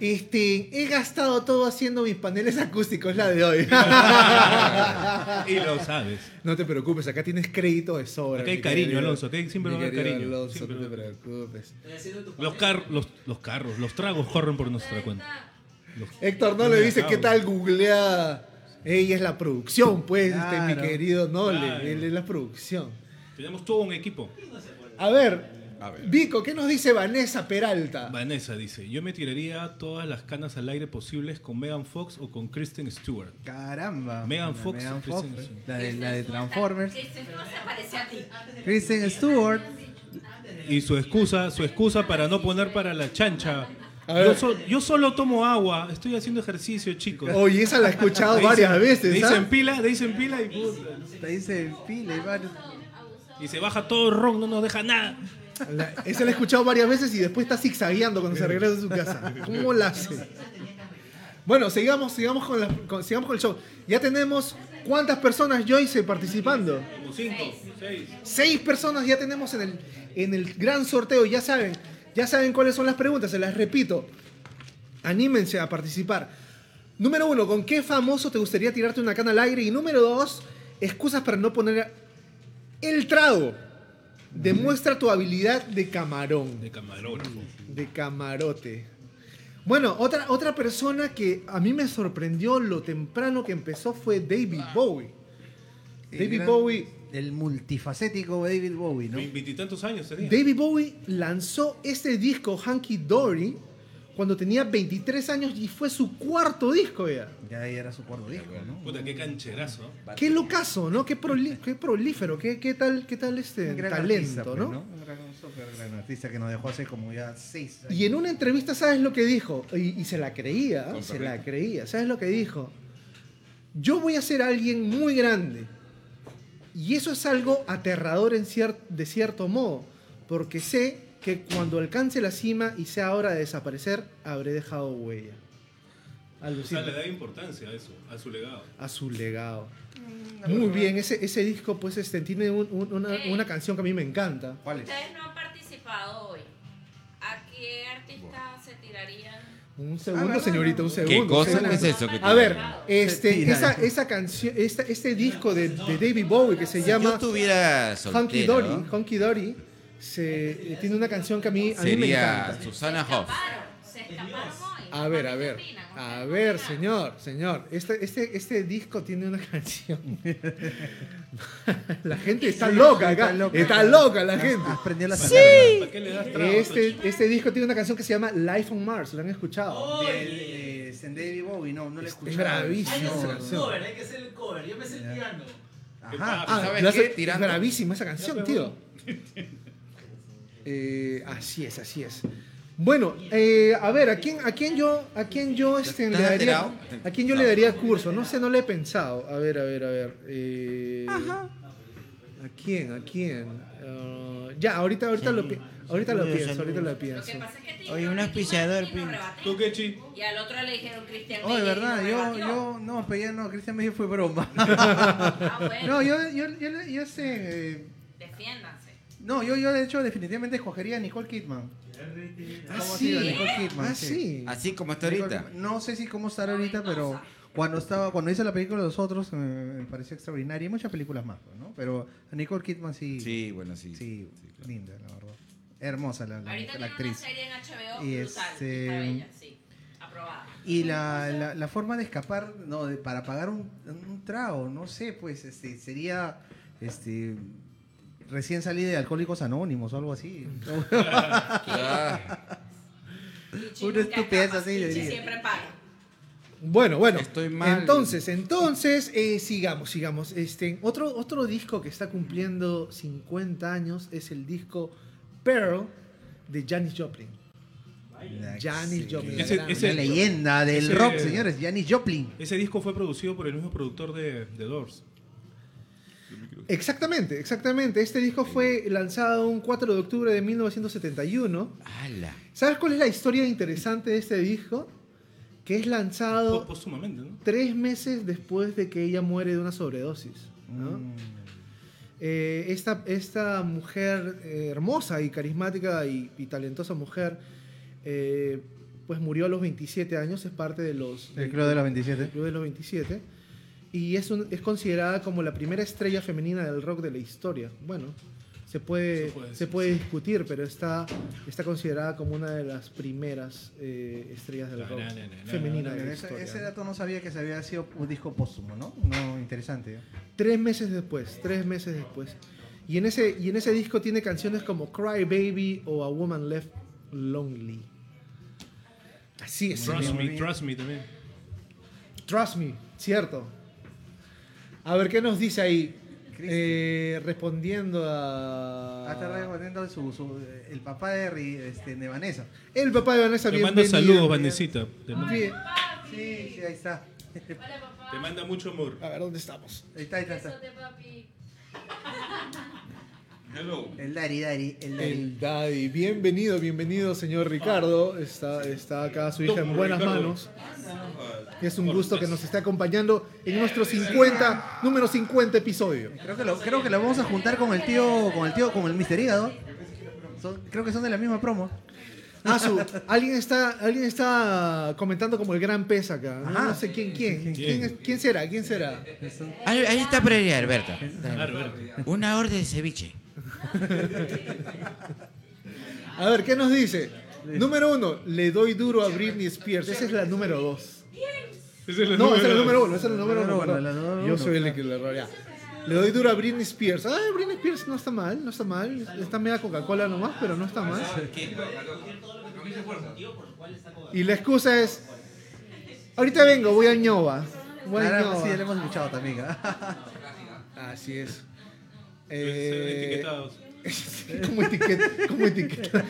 este, he gastado todo haciendo mis paneles acústicos la de hoy. *laughs* Y lo sabes. no te preocupes, acá tienes crédito de sobra. Acá hay cariño, querido- Alonso, acá hay- siempre va a haber cariño, Alonso, siempre no te preocupes. Los, car los, los carros, los tragos corren por nuestra cuenta. Los- Héctor no le dice qué tal googlea. Ella es la producción, pues, este, mi querido Nole. Claro. Él es la producción. Tenemos todo un equipo. A ver, A ver. Vico, ¿qué nos dice Vanessa Peralta? Vanessa dice, yo me tiraría todas las canas al aire posibles con Megan Fox o con Kristen Stewart. Caramba. Megan Fox, Megan Kristen Fox, Stewart. la de, la de Transformers. Kristen Stewart se parece a ti. Kristen Stewart. Y su excusa, su excusa para no poner para la chancha. Yo, so- yo solo tomo agua, estoy haciendo ejercicio, chicos. Oye, esa la he escuchado varias dicen- veces. ¿ah? dicen pila, le dicen pila y puta. Te dice pila y varios. Y se baja todo el ron, no nos deja nada. La- esa la he escuchado varias veces y después está zigzagueando cuando se regresa a su casa. ¿Cómo la hace? Bueno, sigamos, sigamos, con la- con- sigamos con el show. Ya tenemos cuántas personas, Joyce, participando. Como cinco, seis. Seis personas ya tenemos en el, en el gran sorteo. Ya saben, ya saben cuáles son las preguntas, se las repito. Anímense a participar. Número uno, ¿con qué famoso te gustaría tirarte una cana al aire? Y número dos, excusas para no poner el trago. Demuestra tu habilidad de camarón, De camarógrafo. de camarote. Bueno, otra, otra persona que a mí me sorprendió lo temprano que empezó fue David Bowie. El David gran- Bowie. El multifacético David Bowie, ¿no? Veintitantos años tenía. David Bowie lanzó este disco, Hunky Dory, cuando tenía 23 años y fue su cuarto disco ya. Ya ahí era su cuarto disco, ¿no? Puta, qué cancherazo. Qué locazo, ¿no? Qué, proli- qué prolífero, qué, qué tal, qué tal este Un gran talento, artista, pues, ¿no? Un gran, un súper gran artista que nos dejó hace como ya seis años. Y en una entrevista, ¿sabes lo que dijo? Y, y se la creía, Con se perrito. la creía. ¿Sabes lo que dijo? Yo voy a ser alguien muy grande. Y eso es algo aterrador en cier- de cierto modo, porque sé que cuando alcance la cima y sea hora de desaparecer, habré dejado huella. O sea, Alucina. le da importancia a eso, a su legado. A su legado. Mm, Muy bien, ese, ese disco pues este, tiene un- un- una, una canción que a mí me encanta. ¿Cuál es? Ustedes no han participado hoy. ¿A qué artista se tirarían? Un Ah, segundo, ¿verdad? señorita, un segundo. ¿Qué cosa? segundo. ¿Qué es eso? que A ver, te- este, esa, esa canción, esta, este disco de, de David Bowie que se Si yo llama estuviera Hunky soltero, Dory, Hunky Dory, se, eh, tiene una canción que a mí, a mí me sería encanta. Susana Hoff. Escaparon, se escaparon hoy. A ver, a ¿Qué ver, a ¿Ustedes ver, señor, señor, este, este, este disco tiene una canción. la gente está loca acá, está loca la gente. Has prendido la ¿Para qué le das trago? Este, este disco tiene una canción que se llama Life on Mars, ¿lo han escuchado? De, de- de David Bowie, no, no le escuché. bravísimo. Hay que hacer canción. cover, hay que hacer el cover. Yo me sé el piano. Ajá. Ah, ¿Sabes qué? Tirando. Es bravísima esa canción, tío. Eh, así es, así es. Bueno, eh, a ver, ¿a quién, a quién yo, a quién yo este, le ¿Estás daría, a quién yo le daría curso? No sé, no le he pensado. A ver, a ver, a ver. eh, ¿A quién? ¿A quién? Ah, ya, ahorita, ahorita lo, ahorita lo pienso, ahorita lo Lo que pienso. pasa es que te Oye, un auspiciador. ¿Tú qué, chi? Y al otro le dijeron Cristian Oh, y verdad, yo, yo, no, pero ya no, Cristian Mejía fue broma. Ah, bueno, No, yo, yo, yo, yo sé. eh, defiéndanse. No, yo, yo de hecho definitivamente escogería a Nicole Kidman. Ah, ¿Cómo ha sí. sido Nicole Kidman? Ah, sí. Así como está Nicole ahorita. Kidman. No sé si cómo estará ahorita, pero cuando estaba cuando hizo la película Los Otros me pareció extraordinaria. Y muchas películas más, pues, ¿no? Pero a Nicole Kidman sí. Sí, bueno, sí. Sí, Sí, claro. linda, la verdad. Hermosa la, la- Ahorita la tiene actriz. una serie en HBO Y brutal. este- Está bella, sí. Aprobada. Y la, la, la forma de escapar, no, de- para pagar un, un trago, no sé, pues este sería este recién salí de Alcohólicos Anónimos o algo así. Una estupidez así siempre paga. Bueno, bueno. Estoy mal. Entonces, entonces, eh, sigamos, sigamos. Este, otro, otro disco que está cumpliendo 50 años es el disco Pearl de Janis Joplin. Janis Joplin. la Ese- gran- ese- Una leyenda del Ese- rock, señores, Janis Joplin. Ese disco fue producido por el mismo productor de, de Doors. Exactamente, exactamente. Este disco fue lanzado un 4 de octubre de 1971. ala. ¿Sabes cuál es la historia interesante de este disco? Que es lanzado tres meses después de que ella muere de una sobredosis. ¿no? Mm. Eh, esta, esta mujer eh, hermosa y carismática y, y talentosa mujer, eh, pues murió a los 27 años, es parte de los... El Club de los 27. del Club de los 27. Y es, un- es considerada como la primera estrella femenina del rock de la historia. Bueno, se puede, Se puede se decir, puede sí. discutir, pero está, está considerada como una de las primeras eh, estrellas del rock na, na, na, femenina na, de la Ese, historia. ese dato no sabía que se había sido un disco póstumo, ¿no? No, interesante. ¿eh? Tres meses después, tres meses después. Y en ese, y en ese disco tiene canciones como Cry Baby o A Woman Left Lonely. Así es. Trust. Me, Trust Me también. Trust me, cierto. A ver, ¿qué nos dice ahí? Eh, respondiendo a... Ah, está respondiendo su, su- el papá de, este, de Vanessa. El papá de Vanessa, Te mando saludos, Vanesita. Te, ma- Bien. Sí, sí, ahí está. te manda mucho amor. A ver, ¿dónde estamos? Ahí está, ahí está. ahí está. Besote, papi. Hello. El Dari, Dari, el Dari. El Daddy. Bienvenido, bienvenido, señor Ricardo. Está, está acá su hija en buenas manos. Es un gusto que nos esté acompañando en nuestro 50, número 50 episodio. Creo que, lo, creo que lo vamos a juntar con el tío, con el tío, con el Mister Hígado. Son- creo que son de la misma promo. Ah, su, alguien está, alguien está comentando como el gran pez acá. No, Ajá. No sé quién, quién, quién, es- quién será, quién será. Ahí, ahí está por ahí, Alberto. Una orden de ceviche. A ver, ¿qué nos dice? Número uno, le doy duro a Britney Spears. Esa es la número dos. Ese es No, esa es la número- uno. Esa es la número uno. la número Yo uno, soy el que le ya. Le doy duro a Britney Spears. Ah, Britney Spears no está mal, no está mal. Está media Coca-Cola nomás, pero no está mal. Y la excusa es, ahorita vengo, voy a Ñova. Voy a Claro, Ñova. sí, lo hemos escuchado también. ¿ah? Así es. Eh, etiquetados. *laughs* como etiqueta, como etiqueta.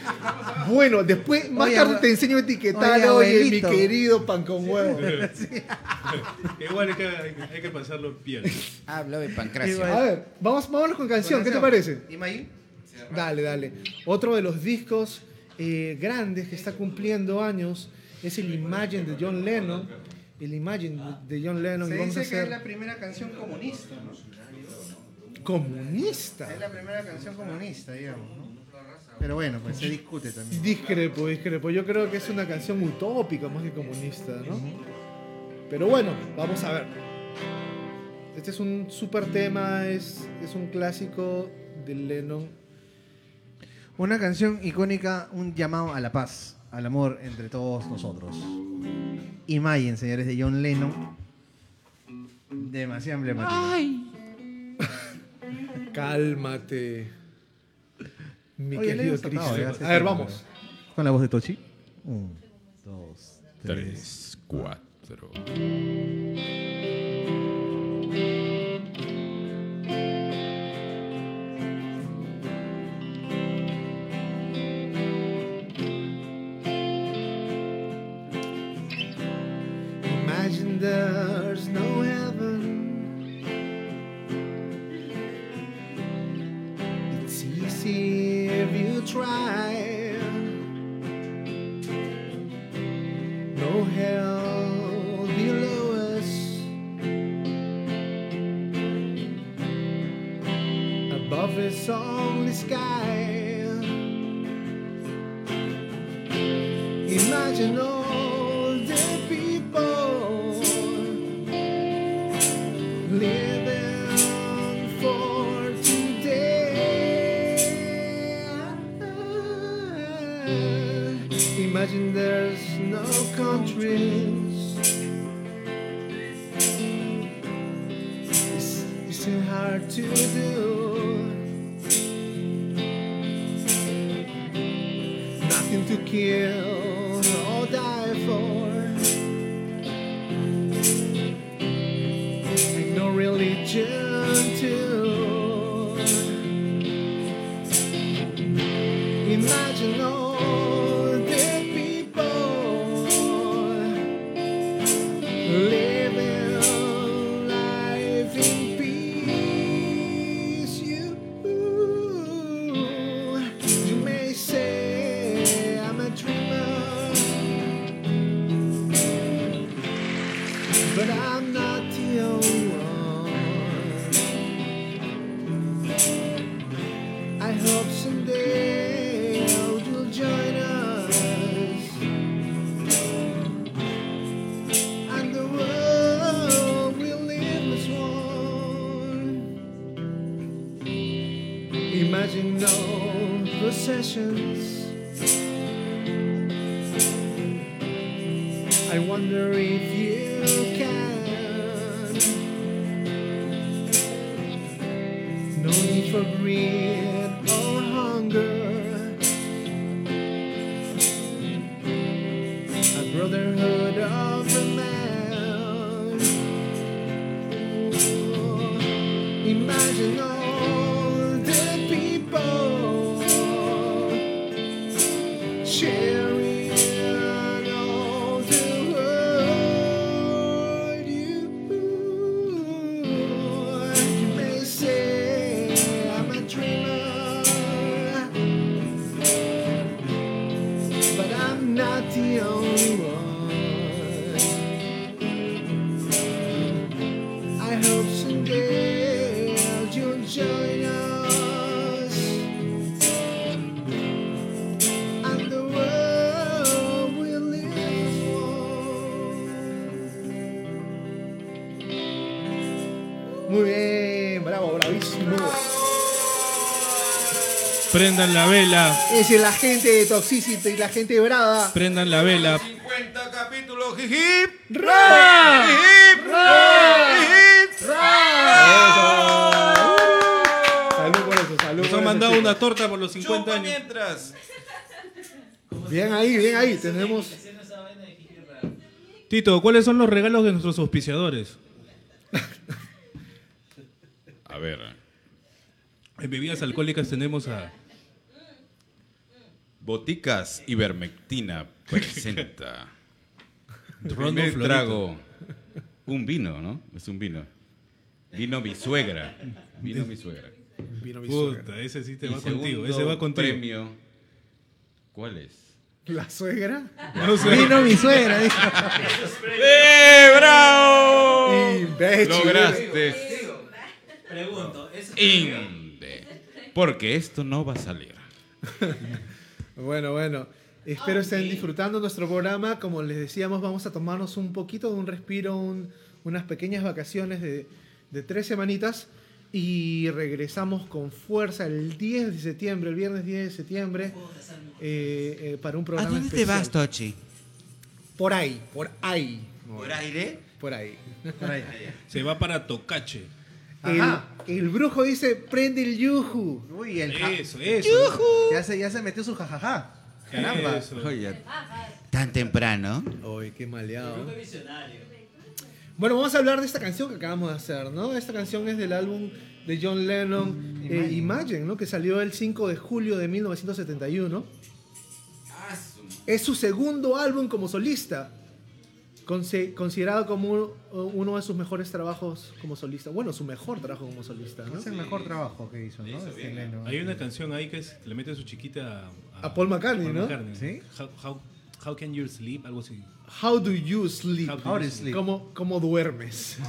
Bueno, después, más Oye, tarde te enseño a etiquetar, oye, oye, mi querido pan con huevo. *laughs* Igual hay que, hay, que- hay que pasarlo en piel. *laughs* Hablo de pancracio. A ver, vamos, vámonos con canción, ¿qué te parece? ¿Y May? Dale, dale. Otro de los discos eh, grandes que está cumpliendo años es el Imagine de John Lennon. El Imagine de John Lennon. Se y vamos a dice que es la primera canción comunista, ¿no? Comunista. Es la primera canción comunista, digamos, ¿no? Pero bueno, pues se discute también. Discrepo, discrepo. Yo creo que es una canción utópica más que comunista, ¿no? Pero bueno, vamos a ver. Este es un super tema, es, es un clásico de Lennon. Una canción icónica, un llamado a la paz, al amor entre todos nosotros. Imagine, señores, de John Lennon. Demasiado emblemático. Cálmate. Mi Oye, querido Cristo. A ver, vamos. Con la voz de Tochi. Un, dos, tres. Tres, cuatro. Prendan la vela, Es la gente de Toxicity, la gente brava. prendan la vela. 50 capítulos, jijip. Salud por eso, salud. Nos han mandado una torta por los 50 Chupa años. mientras. Bien ahí, bien ahí. Tenemos. Tito, ¿cuáles son los regalos de nuestros auspiciadores? A ver. En bebidas alcohólicas tenemos a Boticas Ivermectina *laughs* presenta. Rondo Primer Florito. trago. Un vino, ¿no? Es un vino. Vino mi suegra. Vino mi suegra. Vino mi suegra. Puta, ese sí te Y va contigo, segundo ese va contigo. premio. ¿Cuál es? ¿La suegra? No sé. Vino mi suegra, dijo. ¡Eh, bravo! Imbécil. Lograste. Pregunto, ¿es Inde. Porque esto no va a salir. *laughs* Bueno, bueno. Espero estén disfrutando nuestro programa. Como les decíamos, vamos a tomarnos un poquito de un respiro, un- unas pequeñas vacaciones de, de tres semanitas. Y regresamos con fuerza el 10 de septiembre, el viernes 10 de septiembre, eh, eh, para un ¿A programa dónde te vas, Tochi? Por ahí, por ahí. ¿Por aire? Por ahí. Por ahí. Se va para Tocache. El, Ajá. el brujo dice, prende el yuju. Uy, el ja- Eso, eso. ya se, ya se metió su jajaja. Caramba. Eso. Oye, tan temprano. Uy, qué maleado. visionario? Bueno, vamos a hablar de esta canción que acabamos de hacer, ¿no? Esta canción es del álbum de John Lennon, eh, Imagine, ¿no? Que salió el 5 de julio de 1971. Es su segundo álbum como solista, considerado como un- uno de sus mejores trabajos como solista. Bueno, su mejor trabajo como solista, ¿no? Es el mejor trabajo que hizo, ¿no? Este Lennon. Hay una canción ahí que, es- que le mete a su chiquita A Paul McCartney, ¿no? ¿Sí? How, how, how can you sleep? Algo así. How do you sleep? How do How do you sleep? ¿Cómo, cómo duermes? *laughs*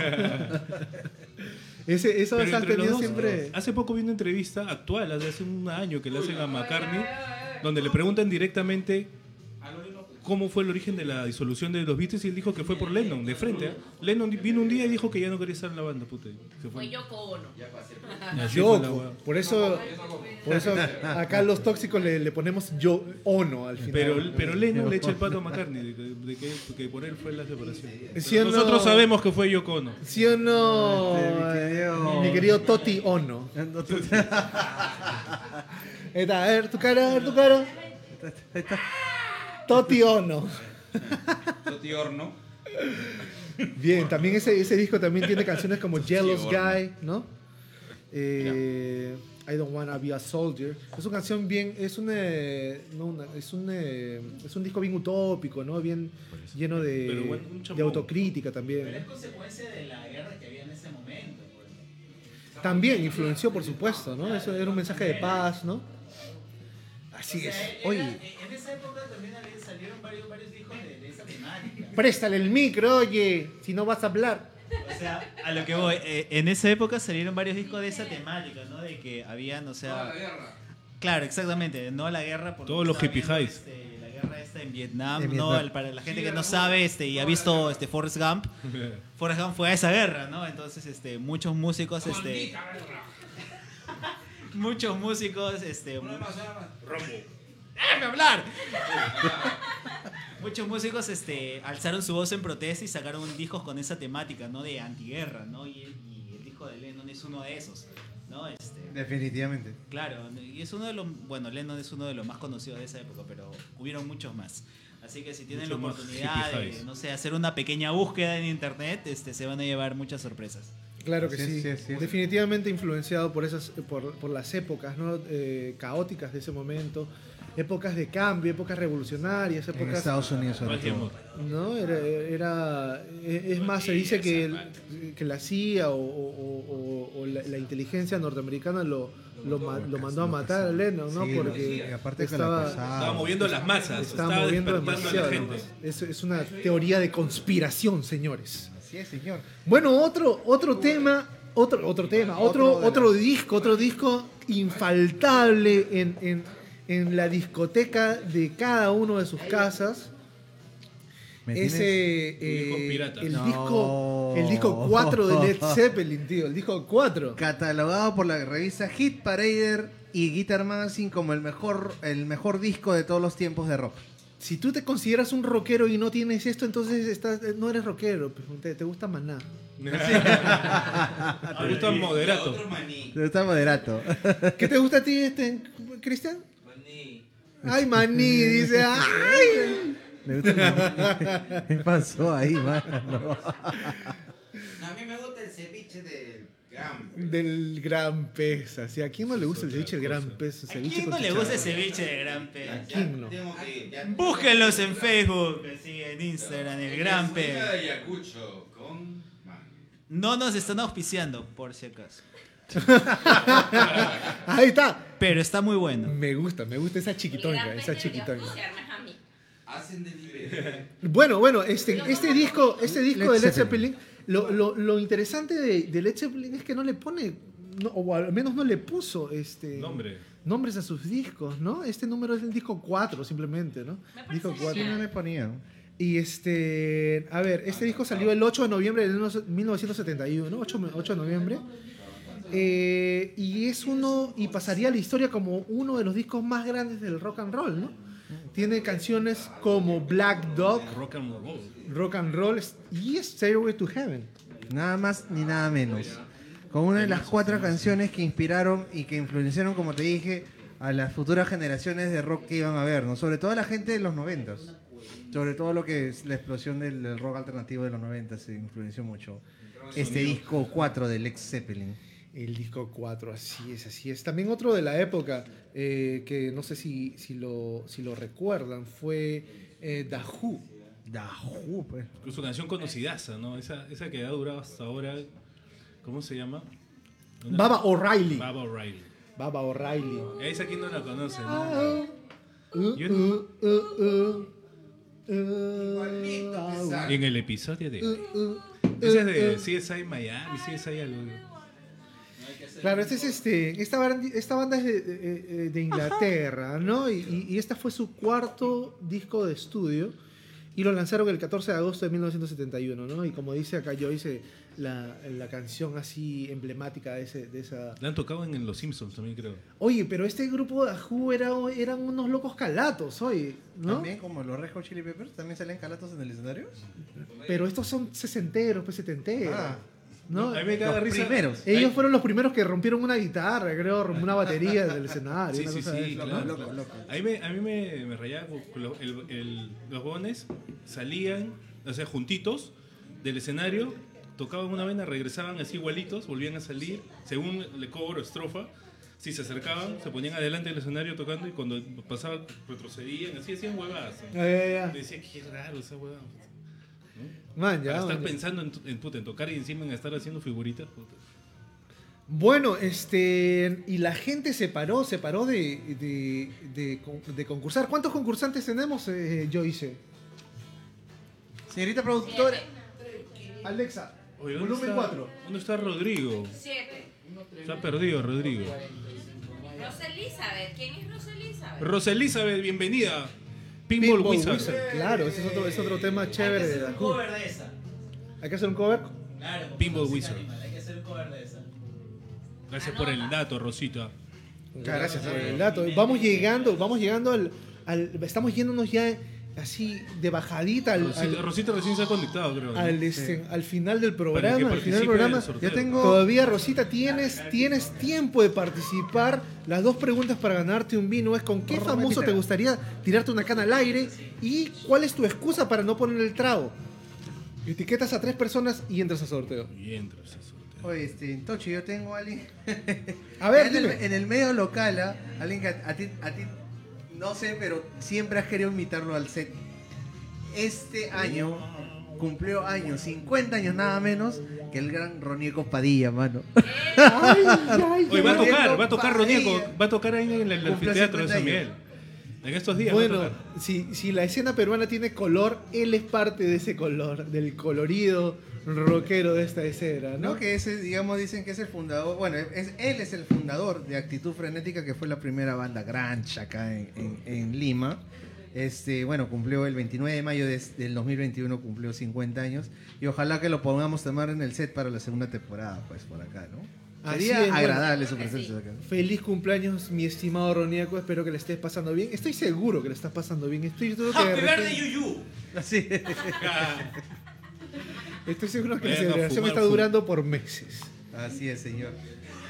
Ese, eso Pero entre los tenido dos, siempre... Hace poco vi una entrevista actual, hace hace un año, que le hacen a McCartney, donde le preguntan directamente cómo fue el origen de la disolución de los Beatles y él dijo que fue por Lennon, de frente. ¿eh? Lennon vino un día y dijo que ya no quería estar en la banda, puta. Se Fue. Yoko Ono. Yoko. Por eso, por eso acá los tóxicos le, le ponemos yo ono al final. Pero, pero Lennon le echa el pato a McCartney de, que, de que, que por él fue la separación. ¿Sí o no? Nosotros sabemos que fue Yoko Ono. ¿Sí o no? Este, mi querido- Toti Ono. *laughs* Ahí está, a ver tu cara, a ver tu cara. Toti Ono. Toti Horno. Bien, también ese, ese disco también tiene canciones como Jealous Guy, ¿no? Eh, I Don't Wanna Be a Soldier. Es una canción bien, es un, eh, no una- es un, eh, es un disco bien utópico, ¿no? Bien lleno de, bueno, autocrítica también. Pero es consecuencia de la guerra que había en ese momento. pues. También influenció, por supuesto, ¿no? Eso era un mensaje de paz, ¿no? Así es. Era- Oye, En esa época también salieron varios, varios discos de, de esa temática. préstale el micro, oye, si no vas a hablar. O sea, a lo que voy, eh, en esa época salieron varios discos de esa temática, ¿no? De que habían, o sea... Claro, exactamente, no a la guerra. por Todos los hippie viendo, highs. este, la guerra esta en Vietnam, En ¿no? Vietnam. Al- para la gente que no sabe este, y ha visto este, Forrest Gump, *laughs* Forrest Gump fue a esa guerra, ¿no? Entonces, este, muchos músicos, este... muchos músicos, este... mu- ¡Déjame hablar! Muchos músicos este, alzaron su voz en protesta y sacaron discos con esa temática, ¿no? De antiguerra, ¿no? Y el, y el disco de Lennon es uno de esos, ¿no? Este, Definitivamente. claro, y es uno de los, bueno, Lennon es uno de los más conocidos de esa época, pero hubieron muchos más. Así que si tienen Mucho la oportunidad de, no sé, hacer una pequeña búsqueda en internet, este, se van a llevar muchas sorpresas. Claro que Así sí. sí es, sí es. Definitivamente influenciado por esas, por, por las épocas ¿no? Eh, caóticas de ese momento, épocas de cambio, épocas revolucionarias, En épocas Estados Unidos sobre todo. ¿no? Era, era- es más, se dice que, el- que la CIA o, o- o- o la, la inteligencia norteamericana lo, lo, ma- lo mandó a matar a Lennon, ¿no? Sí, Porque aparte la estaba. Estaba moviendo las masas, estaba estaba moviendo la demasiado. Es, es una teoría de conspiración, señores. Así es, señor. Bueno, otro, otro tema, otro, otro tema, otro, Otro disco, otro disco infaltable en, en- en la discoteca de cada uno de sus casas. Ese eh, el No. disco el disco 4 de Led *laughs* Zeppelin, tío, el disco 4. Catalogado por la revista Hit Parader y Guitar Magazine como el mejor, el mejor disco de todos los tiempos de rock. Si tú te consideras un rockero y no tienes esto, entonces estás, no eres rockero, pues, te, te gusta maná. *laughs* Me gusta moderato. Maní. Pero Está moderato. ¿Qué te gusta a ti, este, Cristian? Ay, maní, dice. *laughs* Ay. Me gusta el- *laughs* ¿Qué pasó ahí, mano? A mí me gusta el ceviche del gran. Del gran pez. Así, ¿A quién no le gusta el ceviche del gran pez? ¿A quién no le gusta ese ceviche de gran pez? Ya ¿Quién no? tengo que ir, ya- Búsquenlos en Facebook, sí, en Instagram, el gran pez. Escuela de Ayacucho con man. No nos están auspiciando, por si acaso. *laughs* Ahí está. Pero está muy bueno. Me gusta, me gusta esa chiquitonga, El esa chiquitonga. auspiciarme a mí. Hacen. Bueno, bueno, este, este disco, este disco de Led Zeppelin. Lo, lo, lo interesante de, de Led Zeppelin es que no le pone, no, o al menos no le puso este Nombre. nombres a sus discos, ¿no? Este número es el disco 4, simplemente, ¿no? Disco Sí, 4. no le ponían. Y este, a ver, este disco salió el 8 de noviembre de 1971, 8, 8 de noviembre. Eh, y es uno, y pasaría a la historia como uno de los discos más grandes del rock and roll, ¿no? Tiene canciones como Black Dog, Rock and roll. Rock and Roll y Stairway to Heaven. Nada más ni nada menos. Con una de las cuatro canciones que inspiraron y que influenciaron, como te dije, a las futuras generaciones de rock que iban a ver, ¿no? Sobre todo a la gente de los noventas. Sobre todo lo que es la explosión del, rock alternativo de los noventas se influenció mucho. Este disco 4 del Lex Zeppelin. El disco 4, así es, así es. También otro de la época, eh, que no sé si, si, lo, si lo recuerdan, fue eh. Dajú, pues. Su canción conocidaza, ¿no? Esa, esa que ha durado hasta ahora. ¿Cómo se llama? Una- Baba O'Reilly. Baba O'Reilly. Baba O'Reilly. Esa quien no la conoce, ¿no? Ah, uh, Yo- uh, uh, uh, uh, en el episodio de. uh, uh, Ese es uh, de uh. CSI Miami, CSI algo. Claro, este es este, esta, banda, esta banda es de, de- de Inglaterra, ¿no? Y, y- y este fue su cuarto disco de estudio y lo lanzaron el 14 de agosto de 1971, ¿no? Y como dice acá Joyce, la, la canción así emblemática de, ese, de esa... La han tocado en, en Los Simpsons también, creo. Oye, pero este grupo de Who era, eran unos locos calatos, oye, ¿no? También como los Red Hot Chili Peppers, también salen calatos en el escenario. Pero estos son sesenteros, pues setenteros, Ah. ¿No? A mí me caga Los risa. primeros. Ellos fueron los primeros que rompieron una guitarra, creo, rompieron una batería del escenario. Sí, una sí, cosa sí, claro. Loco, loco. A mí me, a mí me, me rayaba con lo- el- el- los bones salían, o sea, juntitos del escenario, tocaban una vena, regresaban así igualitos, volvían a salir, según el cobro, estrofa. Si se acercaban, se ponían adelante del escenario tocando y cuando pasaban, retrocedían, así hacían huevadas. Ya. Decía, qué raro esa huevada. Man, ya, estar man. pensando en, en, puta, en tocar y encima en estar haciendo figuritas. puta. Bueno, este. Y la gente se paró, se paró de, de, de de concursar. ¿Cuántos concursantes tenemos, eh, Joyce? Señorita productora. Alexa, Oye, ¿dónde volumen está- 4. ¿Dónde está Rodrigo? Siete. Se ha perdido, Rodrigo. Rosa Elizabeth. ¿Quién es Rosa Elizabeth? Rosa Elizabeth, bienvenida. Pinball, Wizard. Claro, ese es otro, es otro tema chévere de la un cover de esa. ¿Hay que hacer un cover? Claro, Pinball Wizard. animal, Hay que hacer un cover de esa. Gracias por el dato, Rosita. Gracias por el dato. Vamos llegando, vamos llegando al, al- estamos yéndonos ya así de bajadita al, Rosita, al- Rosita recién se ha conectado, creo. ¿no? al, este, al final del programa. Al final del programa. sorteo. Yo tengo. Todavía, Rosita, tienes, tienes tiempo de participar. Las dos preguntas para ganarte un vino es con qué famoso te gustaría tirarte una cana al aire y cuál es tu excusa para no poner el trago. Etiquetas a tres personas y entras a sorteo. Y entra ese sorteo. Oye, este, Tocho, yo tengo a alguien. A ver, *laughs* en, el, dime. en el medio local, ¿ah? alguien que a, a ti, a ti, no sé, pero siempre has querido invitarlo al set. Este año cumplió años, 50 años nada menos, que el gran Ronieco Padilla, mano. Ay, ay, *laughs* Oye, va a tocar, va a tocar. Ronieco, va a tocar ahí en el anfiteatro de 50 San Miguel. En estos días va a Bueno, tocar. si, si la escena peruana tiene color, él es parte de ese color, del colorido rockero de esta escena, ¿no? ¿No? Que ese, digamos, dicen que es el fundador, bueno, es, él es el fundador de Actitud Frenética, que fue la primera banda grunge acá en, en- en Lima. Este, bueno, cumplió el 29 de mayo de- del 2021, cumplió 50 años. Y ojalá que lo podamos tomar en el set para la segunda temporada, pues por acá, ¿no? Sería es, bueno. agradable su que presencia acá. Feliz cumpleaños, mi estimado Roniaco. Espero que le estés pasando bien. Estoy seguro que le estás pasando bien. Estoy seguro que, de Happy repente- birthday, Yuyu. Así. *laughs* estoy seguro que la Vayan celebración fumar está durando por meses. Así es, señor.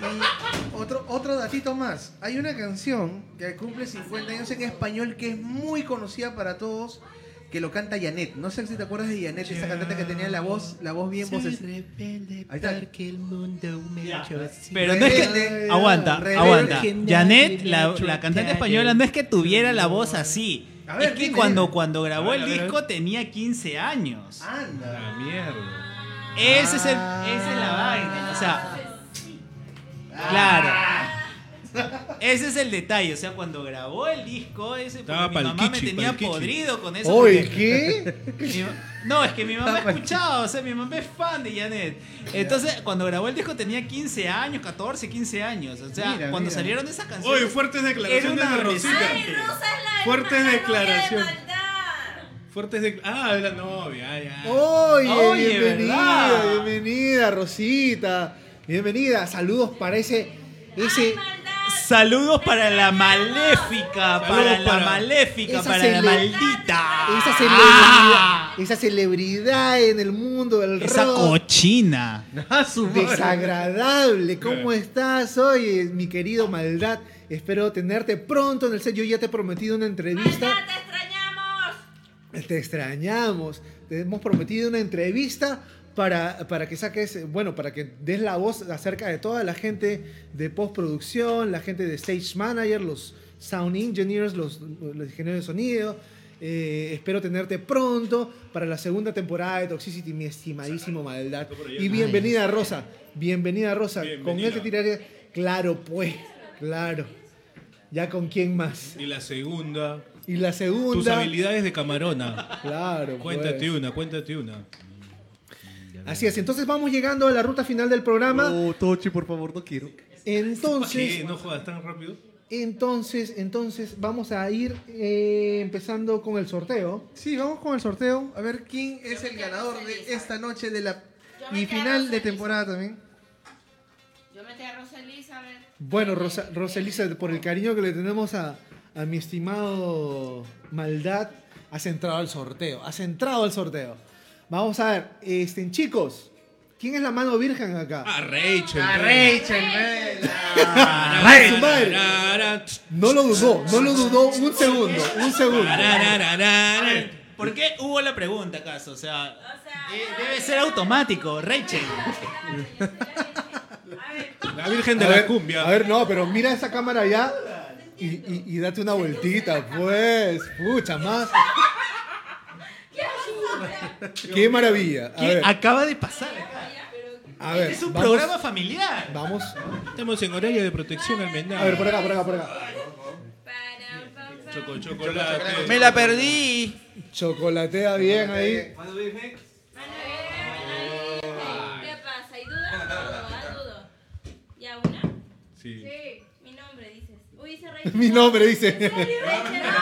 Y otro, otro datito más. Hay una canción que cumple 50 años en español que es muy conocida para todos, que lo canta Janet. No sé si te acuerdas de Janet, esa cantante que tenía la voz, la voz bien voces. Ahí está. Pero no es que. Rebelde, Aguanta, rebelde, aguanta. Janet, la, me la cantante española, no es que tuviera la voz así. A ver, es que cuando, cuando grabó ver, el disco tenía 15 años. Anda. La mierda. Ese es el, esa es la vaina. O sea, claro. Ese es el detalle. O sea, cuando grabó el disco, ese mi mamá me tenía podrido con eso. Oye, porque- ¿qué? *laughs* no, es que mi mamá escuchaba, o sea, mi mamá es fan de Janet. Entonces, cuando grabó el disco tenía 15 años, 14, 15 años. O sea, Mira, cuando mira. salieron esas canciones. Oye, fuertes declaraciones de Rosita. adolescente. Rosa es la Fuertes declaraciones. maldad. Fuertes de... Ah, de la novia, ya. Oye, Oye, bienvenida, ¿verdad? bienvenida, Rosita. Bienvenida. Saludos para ese. Ay. Saludos para la maléfica, para la maléfica, Esa para la maldita. esa Ah, celebridad, esa celebridad en el mundo del esa rock. cochina. Ah. Desagradable, ¿cómo estás? Oye, mi querido Maldad, espero tenerte pronto en el set. Yo ya te he prometido una entrevista. Maldad, te extrañamos. Te extrañamos. Te hemos prometido una entrevista para, para que saques, bueno, para que des la voz acerca de toda la gente de postproducción, la gente de stage manager, los sound engineers, los, los ingenieros de sonido. Eh, espero tenerte pronto para la segunda temporada de Toxicity, mi estimadísimo Maldad. Y bienvenida, Rosa. Bienvenida, Rosa. Con él te tiraré. Claro, pues. Claro. ¿Ya con quién más? Y la segunda. Y la segunda. Tus habilidades de camarona. Claro, pues. Cuéntate una, cuéntate una. Así es, entonces vamos llegando a la ruta final del programa. No, Tochi, por favor, no quiero. Entonces, ¿Qué? ¿No jodas tan rápido? entonces, entonces vamos a ir eh, empezando con el sorteo. Sí, vamos con el sorteo. A ver quién es el ganador de esta noche de la y a final de temporada también. Yo metí a Rosa Elizabeth. Bueno, Rosa, Roselisa, por el cariño que le tenemos a, a mi estimado Maldad, has entrado al sorteo. Has entrado al sorteo. Vamos a ver, este, chicos, ¿quién es la mano virgen acá? Ah, Rachel. A. Rachel, Vela. ¡Ay, su madre! Tarara, No lo dudó, no lo dudó un segundo, un segundo. ¿Por qué hubo la pregunta acaso? O sea, eh, debe ser automático, Rachel. a ver, La Virgen de A la ver, Cumbia. A ver, no, pero mira esa cámara allá y, y- y date una vueltita, pues. Pucha, más. Qué maravilla. A ¿Qué ver, acaba de pasar acá? a ver. Es un vamos- programa familiar. Vamos. Estamos en horario de protección al menor. A ver, por acá, por acá, por acá. Choco, chocolate. Me la perdí. Chocolatea bien ahí. Mano virgen. ¿Qué pasa? ¿Y dudas? Dudo, dudo. ¿Ya una? Sí. Sí. Mi nombre dices. Uy, dice *laughs* Rachel. Mi nombre dice. *laughs* *laughs*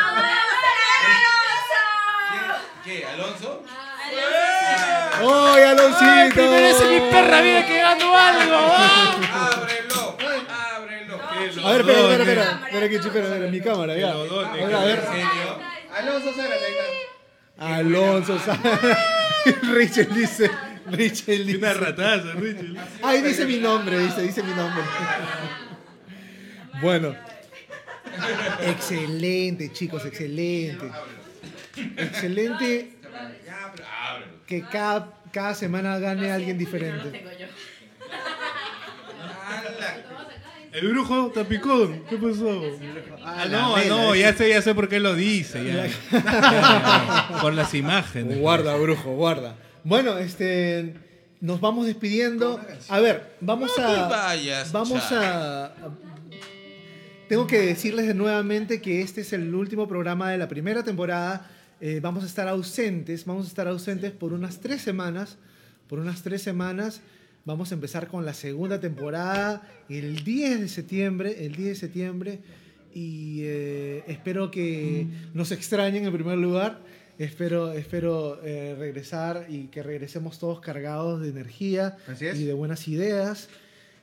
Alonso. ¡Ay, Aloncito! Primero es mi perra vida que gano algo. ¿ah? ¡Ábrelo! ¡Ábrelo! A ver, espera, espera, espera. Espera, que espera, espera, mi cámara, ya. A ver? Alonso ahí está. Alonso Sá- *laughs* Rachel dice. Rachel Una dice. rataza, Rachel. Ay, dice mi nombre, dice, dice mi nombre. Bueno. Excelente, chicos, excelente. Excelente Ya, pero ábrelo. que cada, cada semana gane alguien diferente. El brujo tapicón. ¿Qué pasó? Ah, la no, no, ya sé, ya sé por qué lo dice. Ya. *laughs* Por las imágenes. Guarda, brujo, guarda. Bueno, este nos vamos despidiendo. A ver, vamos a vamos a tengo que decirles de nuevamente que este es el último programa de la primera temporada. Eh, vamos a estar ausentes, vamos a estar ausentes por unas tres semanas. Por unas tres semanas vamos a empezar con la segunda temporada el 10 de septiembre. El 10 de septiembre. y eh, espero que nos extrañen en primer lugar. Espero, espero eh, regresar y que regresemos todos cargados de energía y de buenas ideas.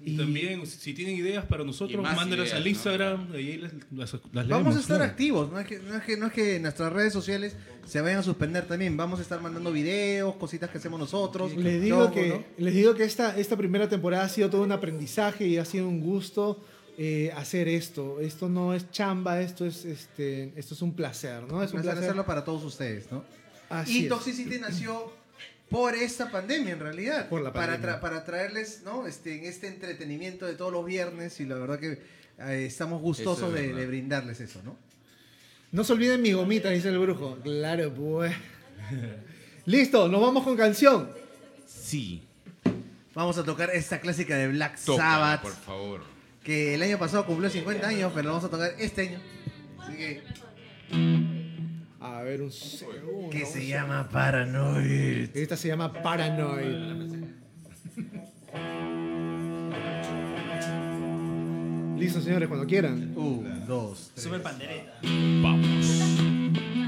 Y también, si tienen ideas para nosotros, mándenlas al ¿no? Instagram, ahí las, las, las Vamos leemos, a estar claro. activos, no es, que, no, es que, no es que nuestras redes sociales se vayan a suspender también. Vamos a estar mandando videos, cositas que hacemos nosotros. Les digo que, ¿no? les digo que esta, esta primera temporada ha sido todo un aprendizaje y ha sido un gusto eh, hacer esto. Esto no es chamba, esto es, este, esto es un placer, ¿no? Es un placer placer. hacerlo para todos ustedes, ¿no? Así y es. Toxicity nació por esta pandemia, en realidad. Por la Para, pandemia. tra- para traerles, ¿no? Este, en este entretenimiento de todos los viernes y la verdad que eh, estamos gustosos es de, brindarles eso, ¿no? No se olviden mi gomita, dice el brujo. Claro, pues. *laughs* Listo, nos vamos con canción. Sí. Vamos a tocar esta clásica de Black Sabbath, por favor. que el año pasado cumplió 50 años, pero la vamos a tocar este año. Así que, A ver, un segundo. que se llama Paranoid. Esta se llama Paranoid. Listo, señores, cuando quieran. Un, dos, tres. Super pandereta. Finished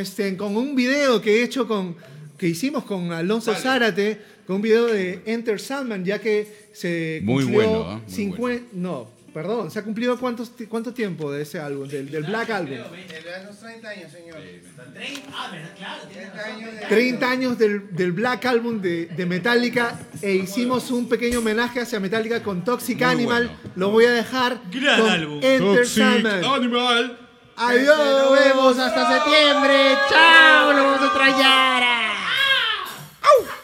este, con un video que he hecho con. que hicimos con Alonso Zárate. Con un video de Enter Sandman, ya que se Muy cumplió bueno, ¿ah? Muy 50 No, Perdón, ¿se ha cumplido cuántos, ti- cuánto tiempo de ese álbum, del, del Black Album? De los 30 años, señor. Ah, ¿verdad? Claro, tienes 30 años de- 30 años del, del Black Album de, de Metallica e hicimos un pequeño homenaje hacia Metallica con Toxic Muy Animal. bueno. Lo voy a dejar Gran con álbum. Enter Sandman. Animal. Adiós. Nos vemos hasta septiembre. Chao. Lo vamos a trayar. ¡Au!